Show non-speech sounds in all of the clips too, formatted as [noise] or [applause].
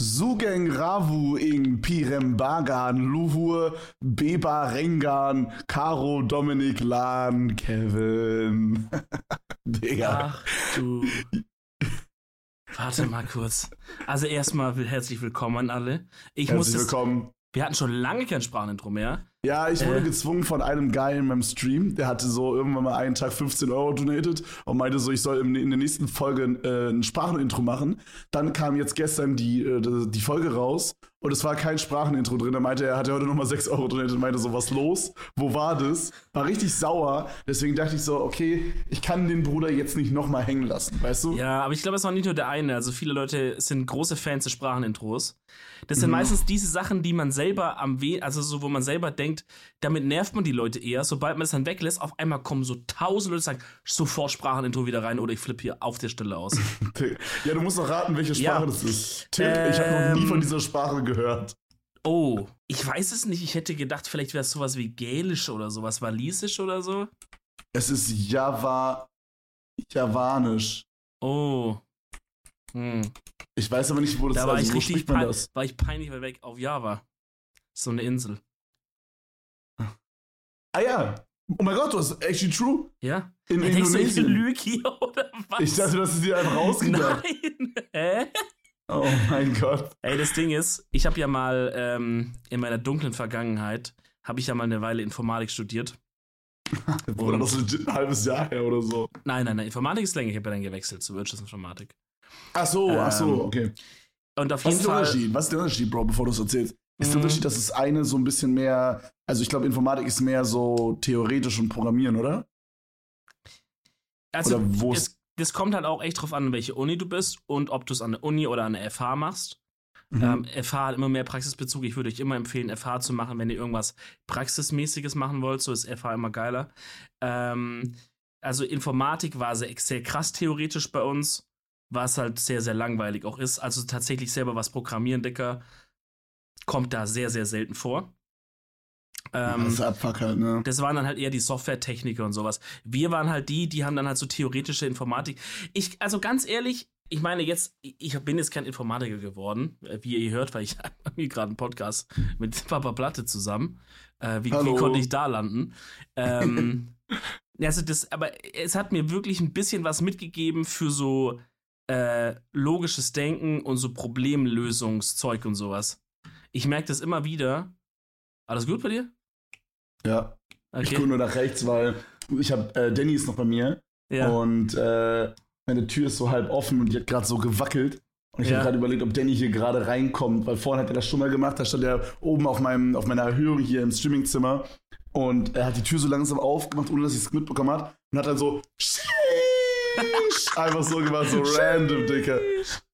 Sugeng Ravu ing Pirembagan Luhur Beba Rengan Caro Dominik Lan Kevin. [laughs] Digga. Ach du. Warte mal kurz. Also erstmal herzlich willkommen an alle. Ich herzlich muss willkommen. Wir hatten schon lange kein Sprachenintro mehr. Ja, ich wurde äh. gezwungen von einem Guy in meinem Stream, der hatte so irgendwann mal einen Tag 15 Euro donated und meinte so, ich soll in, in der nächsten Folge äh, ein Sprachenintro machen. Dann kam jetzt gestern die, äh, die Folge raus und es war kein Sprachenintro drin. Er meinte, er hatte heute nochmal 6 Euro donated und meinte so, was los? Wo war das? War richtig sauer. Deswegen dachte ich so, okay, ich kann den Bruder jetzt nicht nochmal hängen lassen, weißt du? Ja, aber ich glaube, es war nicht nur der eine. Also viele Leute sind große Fans des Sprachenintros. Das sind mhm. meistens diese Sachen, die man selber am weh, also so, wo man selber denkt, damit nervt man die Leute eher. Sobald man es dann weglässt, auf einmal kommen so tausend Leute und sagen, sofort Sprachenintro wieder rein oder ich flippe hier auf der Stelle aus. [laughs] ja, du musst doch raten, welche Sprache ja. das ist. Tipp, ähm, ich habe noch nie von ähm, dieser Sprache gehört. Oh, ich weiß es nicht. Ich hätte gedacht, vielleicht wäre es sowas wie Gälisch oder sowas, Walisisch oder so. Es ist Java, Javanisch. Oh. Hm. Ich weiß aber nicht, wo das da war also, ich richtig man das? War ich peinlich weit weg auf Java. So eine Insel. Ah ja. Oh mein Gott, du hast actually true. Ja. In ja, Indonesien. Du, ich oder was? Ich dachte, das ist dir einfach rausgedacht. Nein. [laughs] Hä? Oh mein Gott. Ey, das Ding ist, ich habe ja mal ähm, in meiner dunklen Vergangenheit, habe ich ja mal eine Weile Informatik studiert. [laughs] Oder das ist ein halbes Jahr her oder so. Nein, nein, nein, Informatik ist länger. Ich habe ja dann gewechselt zur Wirtschaftsinformatik. Ach so, ähm, ach so, ähm, okay. Und auf Was jeden Fall. Unterschied? Was ist der Unterschied, Bro, bevor du es erzählst? Ist der mhm. Unterschied, dass das eine so ein bisschen mehr, also ich glaube, Informatik ist mehr so theoretisch und Programmieren, oder? Also, oder wo es, das kommt halt auch echt drauf an, welche Uni du bist und ob du es an der Uni oder an der FH machst. Mhm. Ähm, FH hat immer mehr Praxisbezug. Ich würde euch immer empfehlen, FH zu machen, wenn ihr irgendwas Praxismäßiges machen wollt. So ist FH immer geiler. Ähm, also Informatik war sehr, sehr krass theoretisch bei uns, was halt sehr, sehr langweilig auch ist. Also tatsächlich selber was programmieren, Dicker, kommt da sehr, sehr selten vor. Ähm, das ist Abfuck halt, ne? Das waren dann halt eher die Softwaretechniker und sowas. Wir waren halt die, die haben dann halt so theoretische Informatik. Ich, also ganz ehrlich, ich meine jetzt, ich bin jetzt kein Informatiker geworden, äh, wie ihr hört, weil ich [laughs] habe gerade einen Podcast mit Papa Platte zusammen. Äh, wie, wie, konnte ich da landen? Ähm, [laughs] also das, aber es hat mir wirklich ein bisschen was mitgegeben für so äh, logisches Denken und so Problemlösungszeug und sowas. Ich merke das immer wieder. Alles gut bei dir? Ja. Okay. Ich gucke nur nach rechts, weil ich habe äh, Danny ist noch bei mir ja. und äh, meine Tür ist so halb offen und die hat gerade so gewackelt. Und ich ja. habe gerade überlegt, ob Danny hier gerade reinkommt, weil vorhin hat er das schon mal gemacht. Da stand er oben auf, meinem, auf meiner Erhöhung hier im Streamingzimmer und er hat die Tür so langsam aufgemacht, ohne dass ich es mitbekommen hat und hat dann so Einfach so gemacht, so random, Dicker.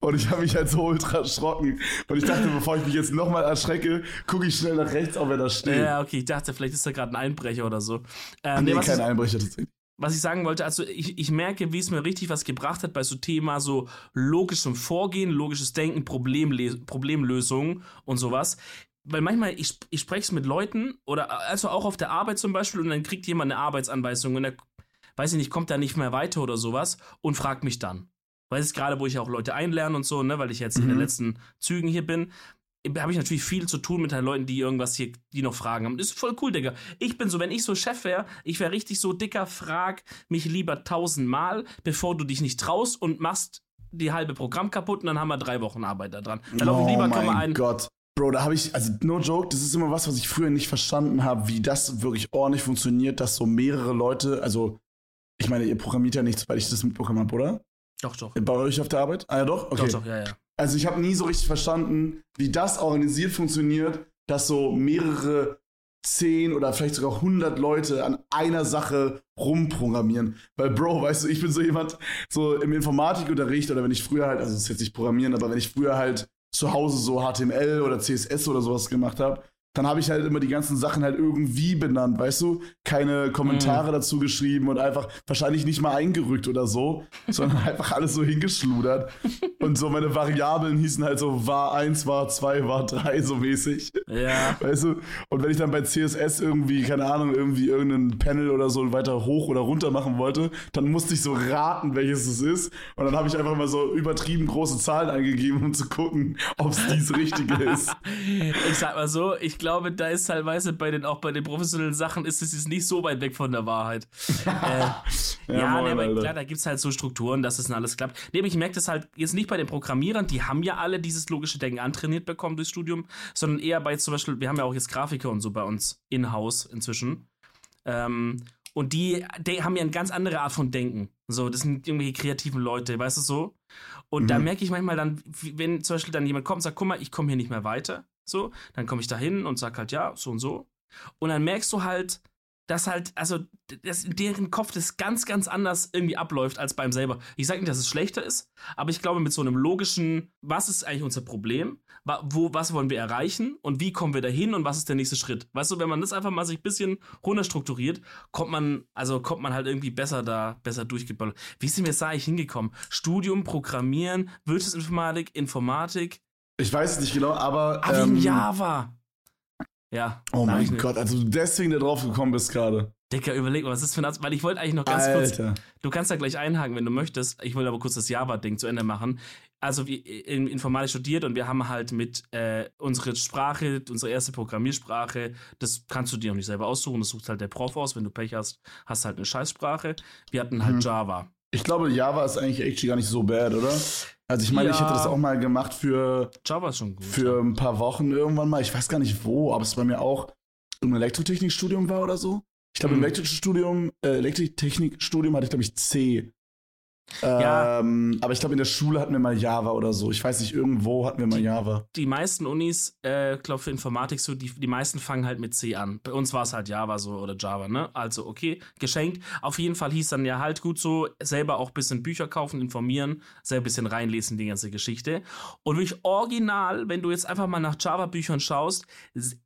Und ich habe mich halt so ultra erschrocken. Und ich dachte, bevor ich mich jetzt nochmal erschrecke, gucke ich schnell nach rechts, ob er da steht. Ja, okay, ich dachte, vielleicht ist da gerade ein Einbrecher oder so. Ähm, nee, nee kein ich, Einbrecher tatsächlich. Was ich sagen wollte, also ich, ich merke, wie es mir richtig was gebracht hat bei so Thema so logischem Vorgehen, logisches Denken, Problemle Problemlösung und sowas weil manchmal, ich, ich spreche es mit Leuten oder also auch auf der Arbeit zum Beispiel und dann kriegt jemand eine Arbeitsanweisung und er weiß ich nicht, kommt da nicht mehr weiter oder sowas und fragt mich dann. Weil es gerade, wo ich auch Leute einlerne und so, ne, weil ich jetzt mhm. in den mhm. letzten Zügen hier bin, habe ich natürlich viel zu tun mit den Leuten, die irgendwas hier, die noch Fragen haben. Das ist voll cool, Digga. Ich bin so, wenn ich so Chef wäre, ich wäre richtig so dicker, frag mich lieber tausendmal, bevor du dich nicht traust und machst die halbe Programm kaputt und dann haben wir drei Wochen Arbeit da dran. Dann oh lieber mein Gott. Bro, da habe ich, also no joke, das ist immer was, was ich früher nicht verstanden habe, wie das wirklich ordentlich funktioniert, dass so mehrere Leute, also ich meine, ihr programmiert ja nichts, weil ich das mitbekommen habe, oder? Doch, doch. Bei euch auf der Arbeit? Ah ja, doch? Okay. Doch, doch, ja, ja. Also ich habe nie so richtig verstanden, wie das organisiert funktioniert, dass so mehrere zehn oder vielleicht sogar hundert Leute an einer Sache rumprogrammieren. Weil, Bro, weißt du, ich bin so jemand, so im Informatikunterricht oder wenn ich früher halt, also das ist jetzt nicht programmieren, aber wenn ich früher halt zu Hause so HTML oder CSS oder sowas gemacht habe, dann habe ich halt immer die ganzen Sachen halt irgendwie benannt, weißt du? Keine Kommentare mhm. dazu geschrieben und einfach wahrscheinlich nicht mal eingerückt oder so, [laughs] sondern einfach alles so hingeschludert. Und so meine Variablen hießen halt so war 1, war 2, war 3, so mäßig. Ja. Weißt du? Und wenn ich dann bei CSS irgendwie, keine Ahnung, irgendwie irgendein Panel oder so weiter hoch oder runter machen wollte, dann musste ich so raten, welches es ist. Und dann habe ich einfach mal so übertrieben große Zahlen eingegeben, um zu gucken, ob es dies Richtige ist. [laughs] Ich sag mal so, ich glaube, da ist teilweise bei den, auch bei den professionellen Sachen, ist es jetzt nicht so weit weg von der Wahrheit. [laughs] äh, ja, ja moin, nee, aber klar, da gibt es halt so Strukturen, dass es das alles klappt. Nee, aber ich merke das halt jetzt nicht bei den Programmierern, die haben ja alle dieses logische Denken antrainiert bekommen durchs Studium, sondern eher bei zum Beispiel, wir haben ja auch jetzt Grafiker und so bei uns in-house inzwischen. Ähm, und die, die, haben ja eine ganz andere Art von Denken. So, das sind irgendwelche kreativen Leute, weißt du so? Und mhm. da merke ich manchmal dann, wenn zum Beispiel dann jemand kommt und sagt, guck mal, ich komme hier nicht mehr weiter, so, dann komme ich da hin und sage halt, ja, so und so. Und dann merkst du halt, dass halt, also, dass in deren Kopf das ganz, ganz anders irgendwie abläuft als beim selber. Ich sage nicht, dass es schlechter ist, aber ich glaube, mit so einem logischen, was ist eigentlich unser Problem? Wo, was wollen wir erreichen? Und wie kommen wir dahin? Und was ist der nächste Schritt? Weißt du, wenn man das einfach mal sich ein bisschen runterstrukturiert, kommt man, also kommt man halt irgendwie besser da, besser durchgebaut. Wie sind wir jetzt da eigentlich hingekommen? Studium, Programmieren, Wirtschaftsinformatik, Informatik. Ich weiß es nicht genau, aber. Ah, ähm, Java. Ja. Oh mein Gott, also du deswegen da drauf gekommen bist gerade. Dicker, überleg mal, was ist für ein Arzt, weil ich wollte eigentlich noch ganz Alter. kurz, du kannst da gleich einhaken, wenn du möchtest. Ich wollte aber kurz das Java-Ding zu Ende machen. Also wie in Informatik studiert und wir haben halt mit äh, unsere Sprache, unsere erste Programmiersprache, das kannst du dir auch nicht selber aussuchen, das sucht halt der Prof aus. Wenn du Pech hast, hast halt eine Scheißsprache. Wir hatten halt hm. Java. Ich glaube, Java ist eigentlich echt gar nicht so bad, oder? Also ich meine, ja. ich hätte das auch mal gemacht für Java ist schon gut, für ein paar Wochen irgendwann mal. Ich weiß gar nicht wo, ob es bei mir auch im Elektrotechnikstudium war oder so. Ich glaube, mhm. im Elektrotechnikstudium, äh, Elektrotechnikstudium hatte ich, glaube ich, C. Ja. Ähm, aber ich glaube, in der Schule hatten wir mal Java oder so. Ich weiß nicht, irgendwo hatten wir mal Java. Die meisten Unis, äh, glaube für Informatik so, die, die meisten fangen halt mit C an. Bei uns war es halt Java so oder Java, ne? Also, okay, geschenkt. Auf jeden Fall hieß dann ja halt gut so, selber auch ein bisschen Bücher kaufen, informieren, selber ein bisschen reinlesen, die ganze Geschichte. Und wirklich original, wenn du jetzt einfach mal nach Java-Büchern schaust,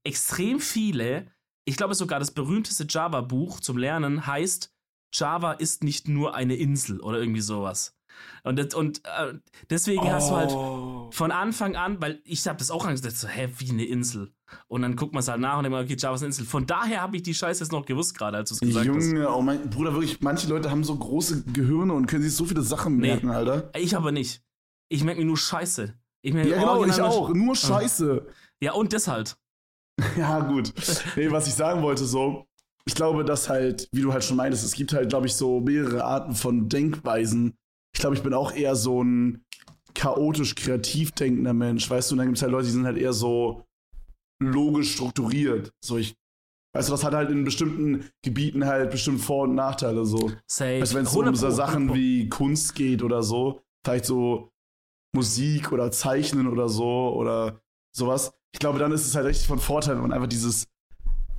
extrem viele, ich glaube sogar das berühmteste Java-Buch zum Lernen heißt Java ist nicht nur eine Insel oder irgendwie sowas. Und, und äh, deswegen oh. hast du halt oh. von Anfang an, weil ich habe das auch angesagt, so, hä, wie eine Insel. Und dann guckt man es halt nach und immer, okay, Java ist eine Insel. Von daher habe ich die Scheiße jetzt noch gewusst, gerade als du es gesagt Junge, hast. Junge, oh mein Bruder, wirklich, manche Leute haben so große Gehirne und können sich so viele Sachen merken, nee, Alter. Ich aber nicht. Ich merke mir nur Scheiße. Ich merke, ja, genau, ich auch. Nur Scheiße. Ja, und das halt. [laughs] ja, gut. Nee, was ich sagen wollte, so, ich glaube, dass halt, wie du halt schon meintest, es gibt halt, glaube ich, so mehrere Arten von Denkweisen. Ich glaube, ich bin auch eher so ein chaotisch kreativ denkender Mensch, weißt du, und dann gibt es halt Leute, die sind halt eher so logisch strukturiert. So, ich, weißt du, das hat halt in bestimmten Gebieten halt bestimmt Vor- und Nachteile so. Safe. Du, wenn es so um so Sachen wie Kunst geht oder so, vielleicht so Musik oder Zeichnen oder so oder sowas. Ich glaube, dann ist es halt richtig von Vorteil, wenn man einfach dieses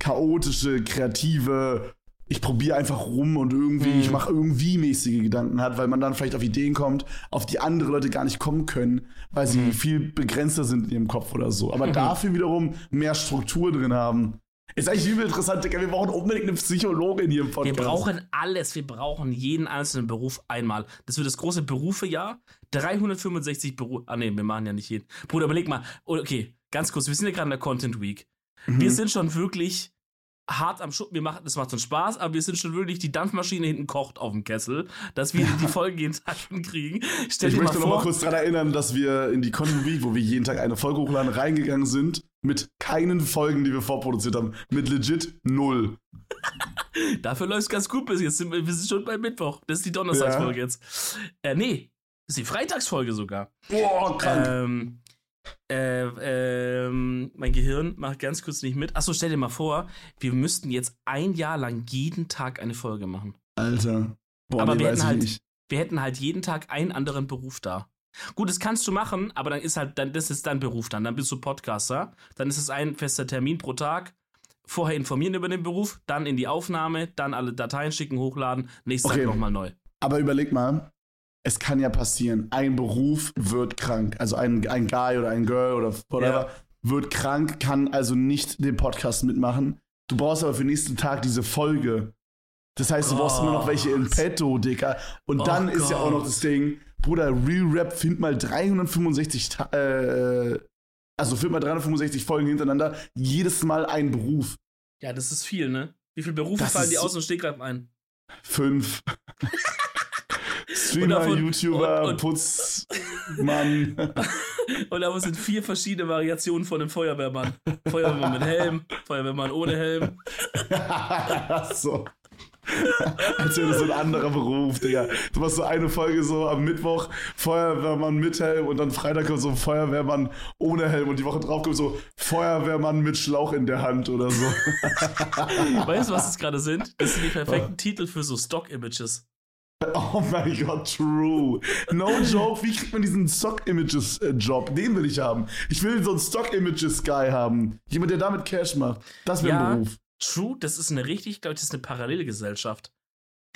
chaotische, kreative, ich probiere einfach rum und irgendwie, mhm. ich mache irgendwie mäßige Gedanken hat, weil man dann vielleicht auf Ideen kommt, auf die andere Leute gar nicht kommen können, weil sie mhm. viel begrenzter sind in ihrem Kopf oder so. Aber mhm. dafür wiederum mehr Struktur drin haben. Ist eigentlich übel interessant, Digga. Wir brauchen unbedingt eine Psychologin hier im Podcast. Wir brauchen alles. Wir brauchen jeden einzelnen Beruf einmal. Das wird das große Berufejahr. 365 Berufe. Ah, nee, wir machen ja nicht jeden. Bruder, überleg mal. Okay, ganz kurz. Wir sind ja gerade in der Content Week. Mhm. Wir sind schon wirklich hart am Schuppen. Wir machen, das macht uns Spaß, aber wir sind schon wirklich, die Dampfmaschine hinten kocht auf dem Kessel, dass wir die Folge jeden Tag kriegen. Stell ich möchte noch mal kurz daran erinnern, dass wir in die Week, wo wir jeden Tag eine Folge hochladen, reingegangen sind mit keinen Folgen, die wir vorproduziert haben. Mit legit null. [laughs] Dafür läuft es ganz gut bis jetzt. Wir sind schon bei Mittwoch. Das ist die Donnerstagsfolge ja. jetzt. Äh, nee, das ist die Freitagsfolge sogar. Boah, krank. Ähm, äh, ähm, mein Gehirn macht ganz kurz nicht mit. Achso, stell dir mal vor, wir müssten jetzt ein Jahr lang jeden Tag eine Folge machen. Alter. Boah, aber nee, wir, hätten halt, wir hätten halt jeden Tag einen anderen Beruf da. Gut, das kannst du machen, aber dann ist halt, dann, das ist dein Beruf dann. Dann bist du Podcaster. Dann ist es ein fester Termin pro Tag. Vorher informieren über den Beruf, dann in die Aufnahme, dann alle Dateien schicken, hochladen, nächsten okay. Tag nochmal neu. Aber überleg mal, es kann ja passieren, ein Beruf wird krank. Also ein, ein Guy oder ein Girl oder whatever ja. wird krank, kann also nicht den Podcast mitmachen. Du brauchst aber für den nächsten Tag diese Folge. Das heißt, du brauchst immer noch welche in petto, Dicker. Und Oh dann ist ja auch noch Gott. das Ding, Bruder, Real Rap, find mal 365, Ta- äh, also find mal 365 Folgen hintereinander, jedes Mal ein Beruf. Ja, das ist viel, ne? Wie viele Berufe Das fallen dir aus und Stegreif ein? Fünf. [laughs] Streamer, davon- YouTuber, und- und- Putzmann. [laughs] Und aber es sind vier verschiedene Variationen von einem Feuerwehrmann. Feuerwehrmann mit Helm, Feuerwehrmann ohne Helm. [laughs] so. Als wäre das so ein anderer Beruf, Digga. Du machst so eine Folge so am Mittwoch Feuerwehrmann mit Helm und dann Freitag kommt so ein Feuerwehrmann ohne Helm und die Woche drauf kommt so Feuerwehrmann mit Schlauch in der Hand oder so. [laughs] Weißt du, was das gerade sind? Das sind die perfekten Titel für so Stock-Images. Oh mein Gott, true. No joke, wie kriegt man diesen Stock-Images-Job? Den will ich haben. Ich will so einen Stock-Images-Guy haben. Jemand, der damit Cash macht. Das wäre Ja. ein Beruf. True, das ist eine richtig, glaube ich, das ist eine Parallelgesellschaft.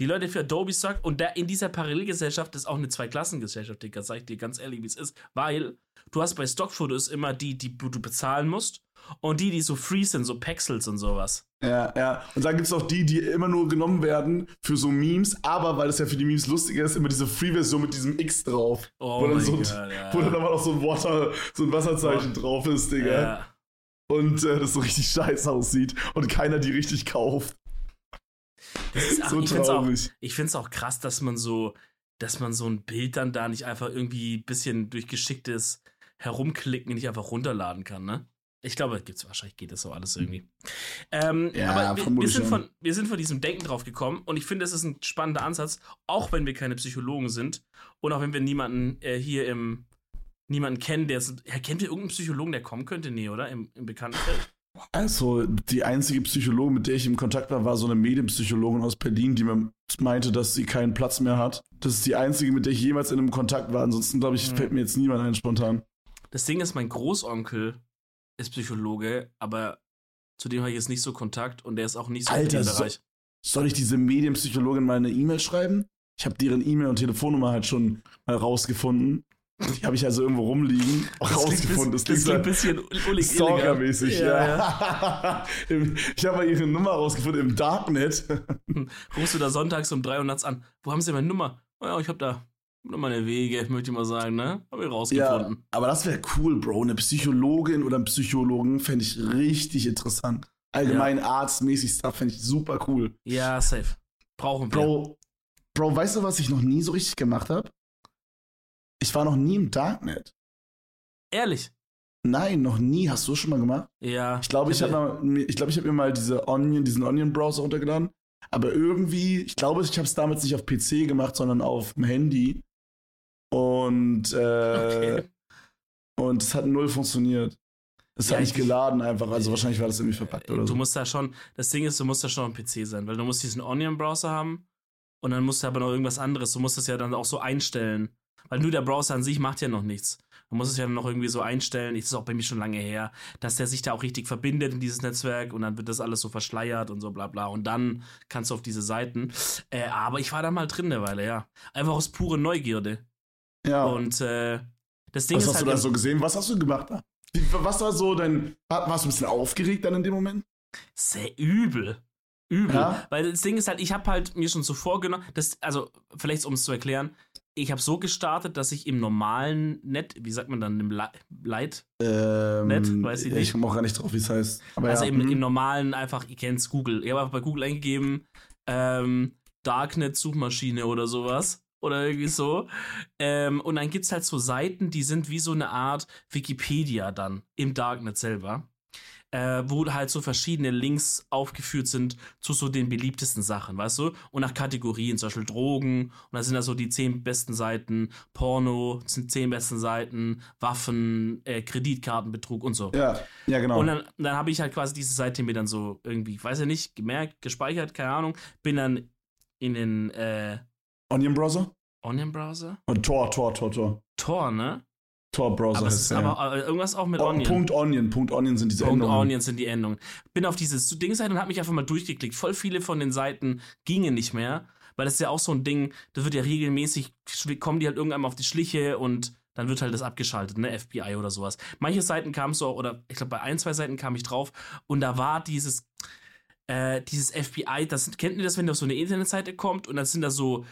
Die Leute für Adobe Stock und da in dieser Parallelgesellschaft ist auch eine Zweiklassengesellschaft, Digga, sag ich dir ganz ehrlich, wie es ist. Weil du hast bei Stockfotos immer die, die du bezahlen musst und die, die so free sind, so Pexels und sowas. Ja, ja. Und dann gibt es auch die, die immer nur genommen werden für so Memes, aber weil es ja für die Memes lustiger ist, immer diese Free-Version mit diesem X drauf. Oh wo dann, so, Gott, ja. wo dann aber noch so ein Water, so ein Wasserzeichen drauf ist, Digga. Ja. Und äh, das so richtig scheiße aussieht und keiner die richtig kauft. Das ist, [laughs] ach, So ich find's auch, traurig. ich find's auch krass, dass man so, dass man so ein Bild dann da nicht einfach irgendwie ein bisschen durch geschicktes Herumklicken nicht einfach runterladen kann, ne? Ich glaube, gibt's wahrscheinlich geht das so alles irgendwie. Ähm, Ja, aber wir, wir, sind von, wir sind von diesem Denken drauf gekommen und ich finde, es ist ein spannender Ansatz, auch wenn wir keine Psychologen sind und auch wenn wir niemanden äh, hier im niemanden kennen, der ist, ja, kennt ihr irgendeinen Psychologen, der kommen könnte? Nee, oder? Im, im Bekanntenfeld? Also, die einzige Psychologin, mit der ich im Kontakt war, war so eine Medienpsychologin aus Berlin, die mir meinte, dass sie keinen Platz mehr hat. Das ist die einzige, mit der ich jemals in einem Kontakt war. Ansonsten, glaube ich, Mhm. fällt mir jetzt niemand ein spontan. Das Ding ist, mein Großonkel ist Psychologe, aber zu dem habe ich jetzt nicht so Kontakt und der ist auch nicht so Alter, in dem so- Bereich. Soll ich diese Medienpsychologin mal eine E-Mail schreiben? Ich habe deren E-Mail und Telefonnummer halt schon mal rausgefunden. Die habe ich also irgendwo rumliegen. [laughs] Das klingt rausgefunden. bis- das klingt ein bisschen ullig Stalker-mäßig, Ja, ja. [laughs] Ich habe mal ihre Nummer rausgefunden im Darknet. Rufst du da sonntags um 3 Uhr nachts an. Wo haben sie meine Nummer? Oh ja, ich habe da nur meine Wege, möchte ich mal sagen, ne? Habe ich Ja, rausgefunden. aber das wäre cool, Bro. Eine Psychologin oder einen Psychologen fände ich richtig interessant. Allgemein arztmäßig Stuff fände ich super cool. Ja, safe. Brauchen wir. Bro, Bro, weißt du, was ich noch nie so richtig gemacht habe? Ich war noch nie im Darknet. Ehrlich. Nein, noch nie. Hast du das schon mal gemacht? Ja. Ich glaube, ich habe mir, ich glaube, ich habe mir mal diese Onion, diesen Onion-Browser runtergeladen. Aber irgendwie, ich glaube, ich habe es damals nicht auf PC gemacht, sondern auf dem Handy. Und, äh, Okay. und es hat null funktioniert. Es Ja, hat nicht ich- geladen einfach. Also wahrscheinlich war das irgendwie verpackt oder Du so. musst da schon, das Ding ist, du musst da schon am PC sein, weil du musst diesen Onion-Browser haben und dann musst du aber noch irgendwas anderes. Du musst das ja dann auch so einstellen. Weil nur der Browser an sich macht ja noch nichts. Du musst es ja dann noch irgendwie so einstellen, das ist auch bei mir schon lange her, dass der sich da auch richtig verbindet in dieses Netzwerk und dann wird das alles so verschleiert und so bla bla. Und dann kannst du auf diese Seiten. Äh, aber ich war da mal drin eine Weile, ja. Einfach aus pure Neugierde. Ja. Und äh, das Ding was ist hast halt. du da so gesehen? Was hast du gemacht da? [laughs] Was war so dein. war- Warst du ein bisschen aufgeregt dann in dem Moment? Sehr übel. Übel. Ja? Weil das Ding ist halt, ich habe halt mir schon so vorgenommen, das, also vielleicht um es zu erklären, ich habe so gestartet, dass ich im normalen Net, wie sagt man dann, im Li- Light, Ähm, Nett, weiß ich nicht. Ich komme auch gar nicht drauf, wie es heißt. Aber also ja, im, hm. im normalen einfach, ihr kennt's Google. Ich habe einfach bei Google eingegeben, ähm, Darknet-Suchmaschine oder sowas. Oder irgendwie so. Ähm, und dann gibt's halt so Seiten, die sind wie so eine Art Wikipedia dann im Darknet selber. Äh, wo halt so verschiedene Links aufgeführt sind zu so den beliebtesten Sachen, weißt du? Und nach Kategorien, zum Beispiel Drogen, und da sind da so die zehn besten Seiten, Porno sind zehn besten Seiten, Waffen, äh, Kreditkartenbetrug und so. ja, ja, genau. Und dann, dann habe ich halt quasi diese Seite mir dann so irgendwie, weiß ja nicht, gemerkt, gespeichert, keine Ahnung, bin dann in den äh, Onion Browser? Onion-Browser? Und Tor, Tor, Tor, Tor. Tor, ne? Tor Browser Aber es heißt ja. aber äh, irgendwas auch mit Oh, Onion. Punkt Onion, Punkt Onion sind diese Punkt Endungen. Onion sind die Endungen. Bin auf dieses Dingseite und habe mich einfach mal durchgeklickt. Voll viele von den Seiten gingen nicht mehr, weil das ist ja auch so ein Ding, das wird ja regelmäßig, kommen die halt irgendwann mal auf die Schliche und dann wird halt das abgeschaltet, ne, FBI oder sowas. Manche Seiten kamen so, oder ich glaube, bei ein, zwei Seiten kam ich drauf und da war dieses, äh, dieses FBI, das kennt ihr das, wenn ihr auf so eine Internetseite kommt und dann sind da so,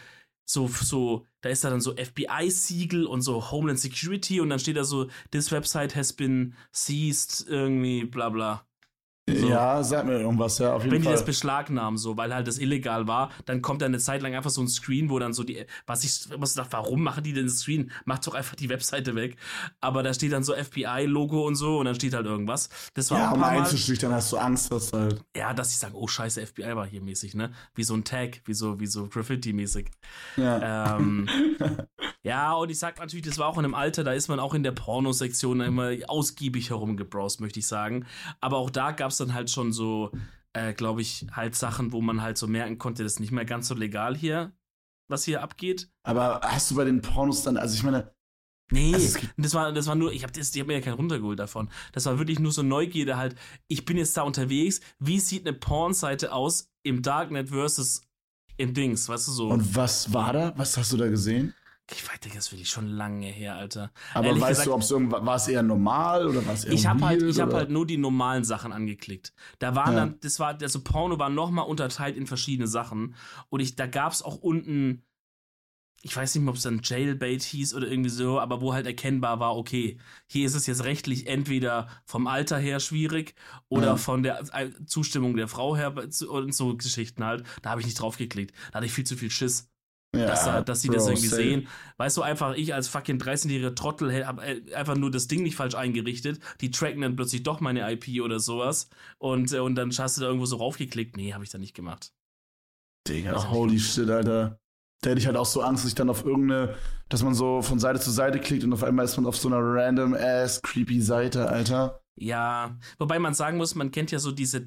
so, so, da ist da dann so FBI-Siegel und so Homeland Security und dann steht da so, this website has been seized, irgendwie, bla bla. So. Ja, sag mir irgendwas, ja, auf jeden Wenn Fall. die das beschlagnahmen, so, weil halt das illegal war, dann kommt da eine Zeit lang einfach so ein Screen, wo dann so die, was ich so dachte, warum machen die denn das Screen? Macht doch einfach die Webseite weg. Aber da steht dann so FBI-Logo und so und dann steht halt irgendwas. Das war ja, auch ein um einzuschüchtern hast du Angst, dass halt. ja, dass sie sagen, oh scheiße, FBI war hier mäßig, ne? Wie so ein Tag, wie so, wie so Graffiti-mäßig. Ja. Ähm, [laughs] ja, und ich sag natürlich, das war auch in einem Alter, da ist man auch in der Pornosektion immer ausgiebig herumgebrowst, möchte ich sagen. Aber auch da gab es dann halt schon so, äh, glaube ich, halt Sachen, wo man halt so merken konnte, das ist nicht mehr ganz so legal hier, was hier abgeht. Aber hast du bei den Pornos dann, also ich meine, Nee, Also das war, das war nur, ich habe hab mir ja keinen runtergeholt davon. Das war wirklich nur so Neugierde halt. Ich bin jetzt da unterwegs. Wie sieht eine Pornseite aus im Darknet versus im Dings, weißt du so? und was war da? Was hast du da gesehen? Ich weiß nicht, das will ich schon lange her, Alter. Aber Ehrlich weißt gesagt, du, ob es irgendwas, war es eher normal oder es eher ich habe halt, ich habe halt nur die normalen Sachen angeklickt. Da waren Ja. dann, das war, also Porno war nochmal unterteilt in verschiedene Sachen. Und ich, da gab's auch unten, ich weiß nicht mehr, ob es dann Jailbait hieß oder irgendwie so, aber wo halt erkennbar war, okay, hier ist es jetzt rechtlich entweder vom Alter her schwierig oder Ja. von der äh, Zustimmung der Frau her und so Geschichten halt. Da habe ich nicht draufgeklickt. Da hatte ich viel zu viel Schiss ja, dass, da, dass sie das Bro, irgendwie safe. sehen. Weißt du, einfach ich als fucking 13-jähriger Trottel hä- hab äh, einfach nur das Ding nicht falsch eingerichtet. Die tracken dann plötzlich doch meine IP oder sowas. Und, äh, und dann hast du da irgendwo so raufgeklickt. Nee, habe ich da nicht gemacht. Digga, ich holy shit, Alter. Da hätte ich halt auch so Angst, dass ich dann auf irgendeine, dass man so von Seite zu Seite klickt und auf einmal ist man auf so einer random ass creepy Seite, Alter. Ja, wobei man sagen muss, man kennt ja so diese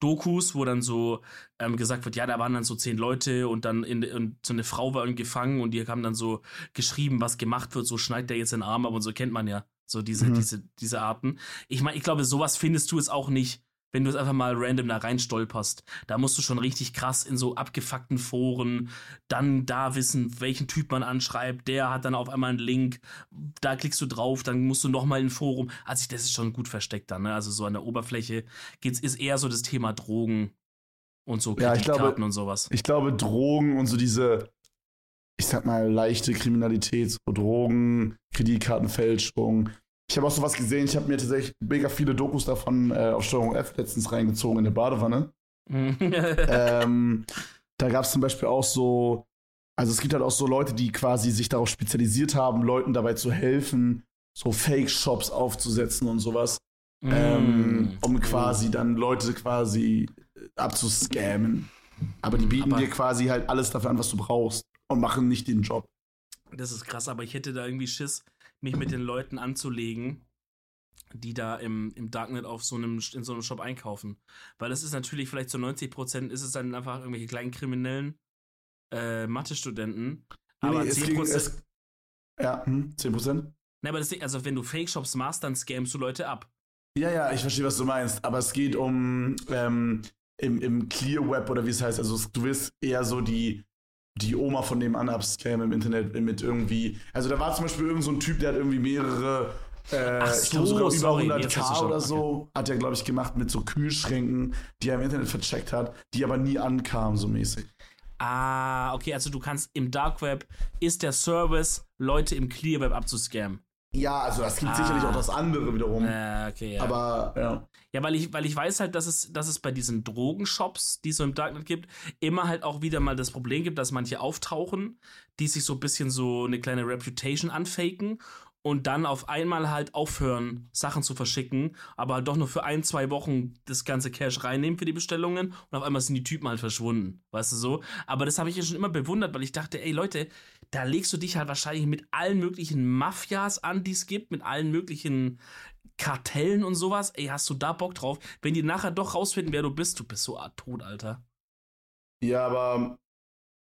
Darknet-Dokus, wo dann so ähm, gesagt wird, ja, da waren dann so zehn Leute und dann in, und so eine Frau war irgendwie gefangen und die haben dann so geschrieben, was gemacht wird, so schneidet der jetzt den Arm ab und so kennt man ja. So diese, Mhm. diese, diese Arten. Ich meine, ich glaube, sowas findest du jetzt auch nicht, wenn du es einfach mal random da rein stolperst. Da musst du schon richtig krass in so abgefuckten Foren dann da wissen, welchen Typ man anschreibt. Der hat dann auf einmal einen Link. Da klickst du drauf, dann musst du noch mal in ein Forum. Also das ist schon gut versteckt dann. Ne? Also so an der Oberfläche geht's ist eher so das Thema Drogen und so Ja, ich glaube- Kreditkarten und sowas. Ich glaube, Drogen und so diese, ich sag mal, leichte Kriminalität, so Drogen, Kreditkartenfälschung. Ich habe auch sowas gesehen, ich habe mir tatsächlich mega viele Dokus davon äh, auf Steuerung F letztens reingezogen in der Badewanne. [laughs] ähm, da gab es zum Beispiel auch so, also es gibt halt auch so Leute, die quasi sich darauf spezialisiert haben, Leuten dabei zu helfen, so Fake-Shops aufzusetzen und sowas, ähm, Mm. um quasi dann Leute quasi äh, abzuscammen. Aber die bieten Aber- dir quasi halt alles dafür an, was du brauchst und machen nicht den Job. Das ist krass, aber ich hätte da irgendwie Schiss, mich mit den Leuten anzulegen, die da im, im Darknet auf so einem, in so einem Shop einkaufen. Weil das ist natürlich vielleicht zu 90 Prozent ist es dann einfach irgendwelche kleinen kriminellen äh, Mathe-Studenten. Aber Nee, es 10 ging- Prozent. Ja, hm, 10%? Ne, aber das Ding, also wenn du Fake-Shops machst, dann scamst du Leute ab. Ja, ja, ich verstehe, was du meinst. Aber es geht um ähm, im, im Clear Web oder wie es heißt. Also du wirst eher so die, die Oma von dem an abscammen im Internet mit irgendwie. Also da war zum Beispiel irgend so ein Typ, der hat irgendwie mehrere. Äh, Ach ich glaube so, sogar sorry, über jetzt hast du 100k schon- oder so hat er, glaube ich, gemacht mit so Kühlschränken, die er im Internet vercheckt hat, die aber nie ankamen, so mäßig. Ah, okay, also du kannst im Dark Web ist der Service, Leute im Clear Web abzuscammen. Ja, also das gibt Ah. sicherlich auch das andere wiederum. Äh, okay, ja. Aber ja. Ja, weil ich, weil ich weiß halt, dass es, dass es bei diesen Drogenshops, die es so im Darknet gibt, immer halt auch wieder mal das Problem gibt, dass manche auftauchen, die sich so ein bisschen so eine kleine Reputation anfaken und dann auf einmal halt aufhören, Sachen zu verschicken, aber halt doch nur für ein, zwei Wochen das ganze Cash reinnehmen für die Bestellungen und auf einmal sind die Typen halt verschwunden, weißt du so. Aber das habe ich ja schon immer bewundert, weil ich dachte, ey Leute, da legst du dich halt wahrscheinlich mit allen möglichen Mafias an, die es gibt, mit allen möglichen Kartellen und sowas. Ey, hast du da Bock drauf? Wenn die nachher doch rausfinden, wer du bist, du bist so tot, Alter. Ja, aber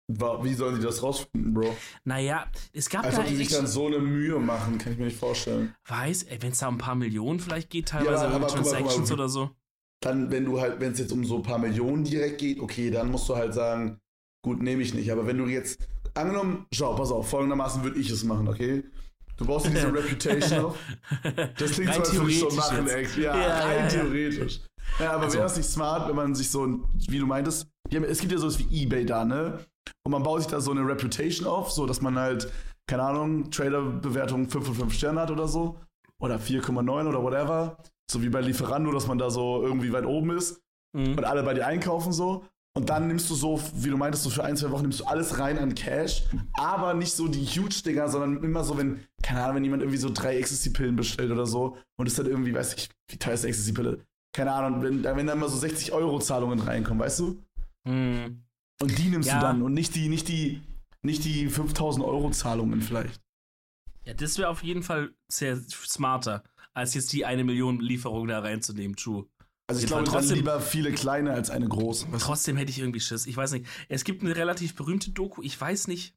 wie sollen die das rausfinden, Bro? Naja, es gab Als da ob die sich ich dann so eine Mühe machen, kann ich mir nicht vorstellen. weiß, ey, wenn es da um ein paar Millionen vielleicht geht, teilweise aber- mit aber mal, guck mal, Transactions guck mal. oder so. Dann, wenn du halt, wenn es jetzt um so ein paar Millionen direkt geht, okay, dann musst du halt sagen, gut, nehme ich nicht. Aber wenn du jetzt, angenommen, schau, pass auf, folgendermaßen würde ich es machen, okay? Du dir diese [laughs] Reputation auf. Das klingt so, als würde ich schon machen, ey. Ja, Ja, rein ja, ja. theoretisch. Ja, aber Also- wäre das nicht smart, wenn man sich so, ein- wie du meintest, haben- es gibt ja sowas wie Ebay da, ne? Und man baut sich da so eine Reputation auf, so dass man halt, keine Ahnung, Trader-Bewertung 5 von 5 Sterne hat oder so. Oder 4,9 oder whatever. So wie bei Lieferando, dass man da so irgendwie weit oben ist Mhm. und alle bei dir einkaufen so. Und dann nimmst du so, wie du meintest, so für ein, zwei Wochen nimmst du alles rein an Cash, aber nicht so die Huge-Dinger, sondern immer so, wenn, keine Ahnung, wenn jemand irgendwie so drei Ecstasy-Pillen bestellt oder so und es dann irgendwie, weiß ich, wie teuer ist eine Ecstasy-Pille? Keine Ahnung, wenn, wenn da immer so 60-Euro-Zahlungen reinkommen, weißt du? Mhm. Und die nimmst Ja. du dann und nicht die, nicht die, nicht die 5000-Euro-Zahlungen vielleicht. Ja, das wäre auf jeden Fall sehr smarter, als jetzt die eine Million Lieferung da reinzunehmen, true. Also ich glaube, trotzdem- lieber viele kleine als eine große. Trotzdem hätte ich irgendwie Schiss. Ich weiß nicht. Es gibt eine relativ berühmte Doku. Ich weiß nicht.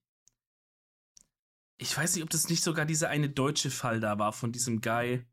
Ich weiß nicht, ob das nicht sogar dieser eine deutsche Fall da war von diesem Guy.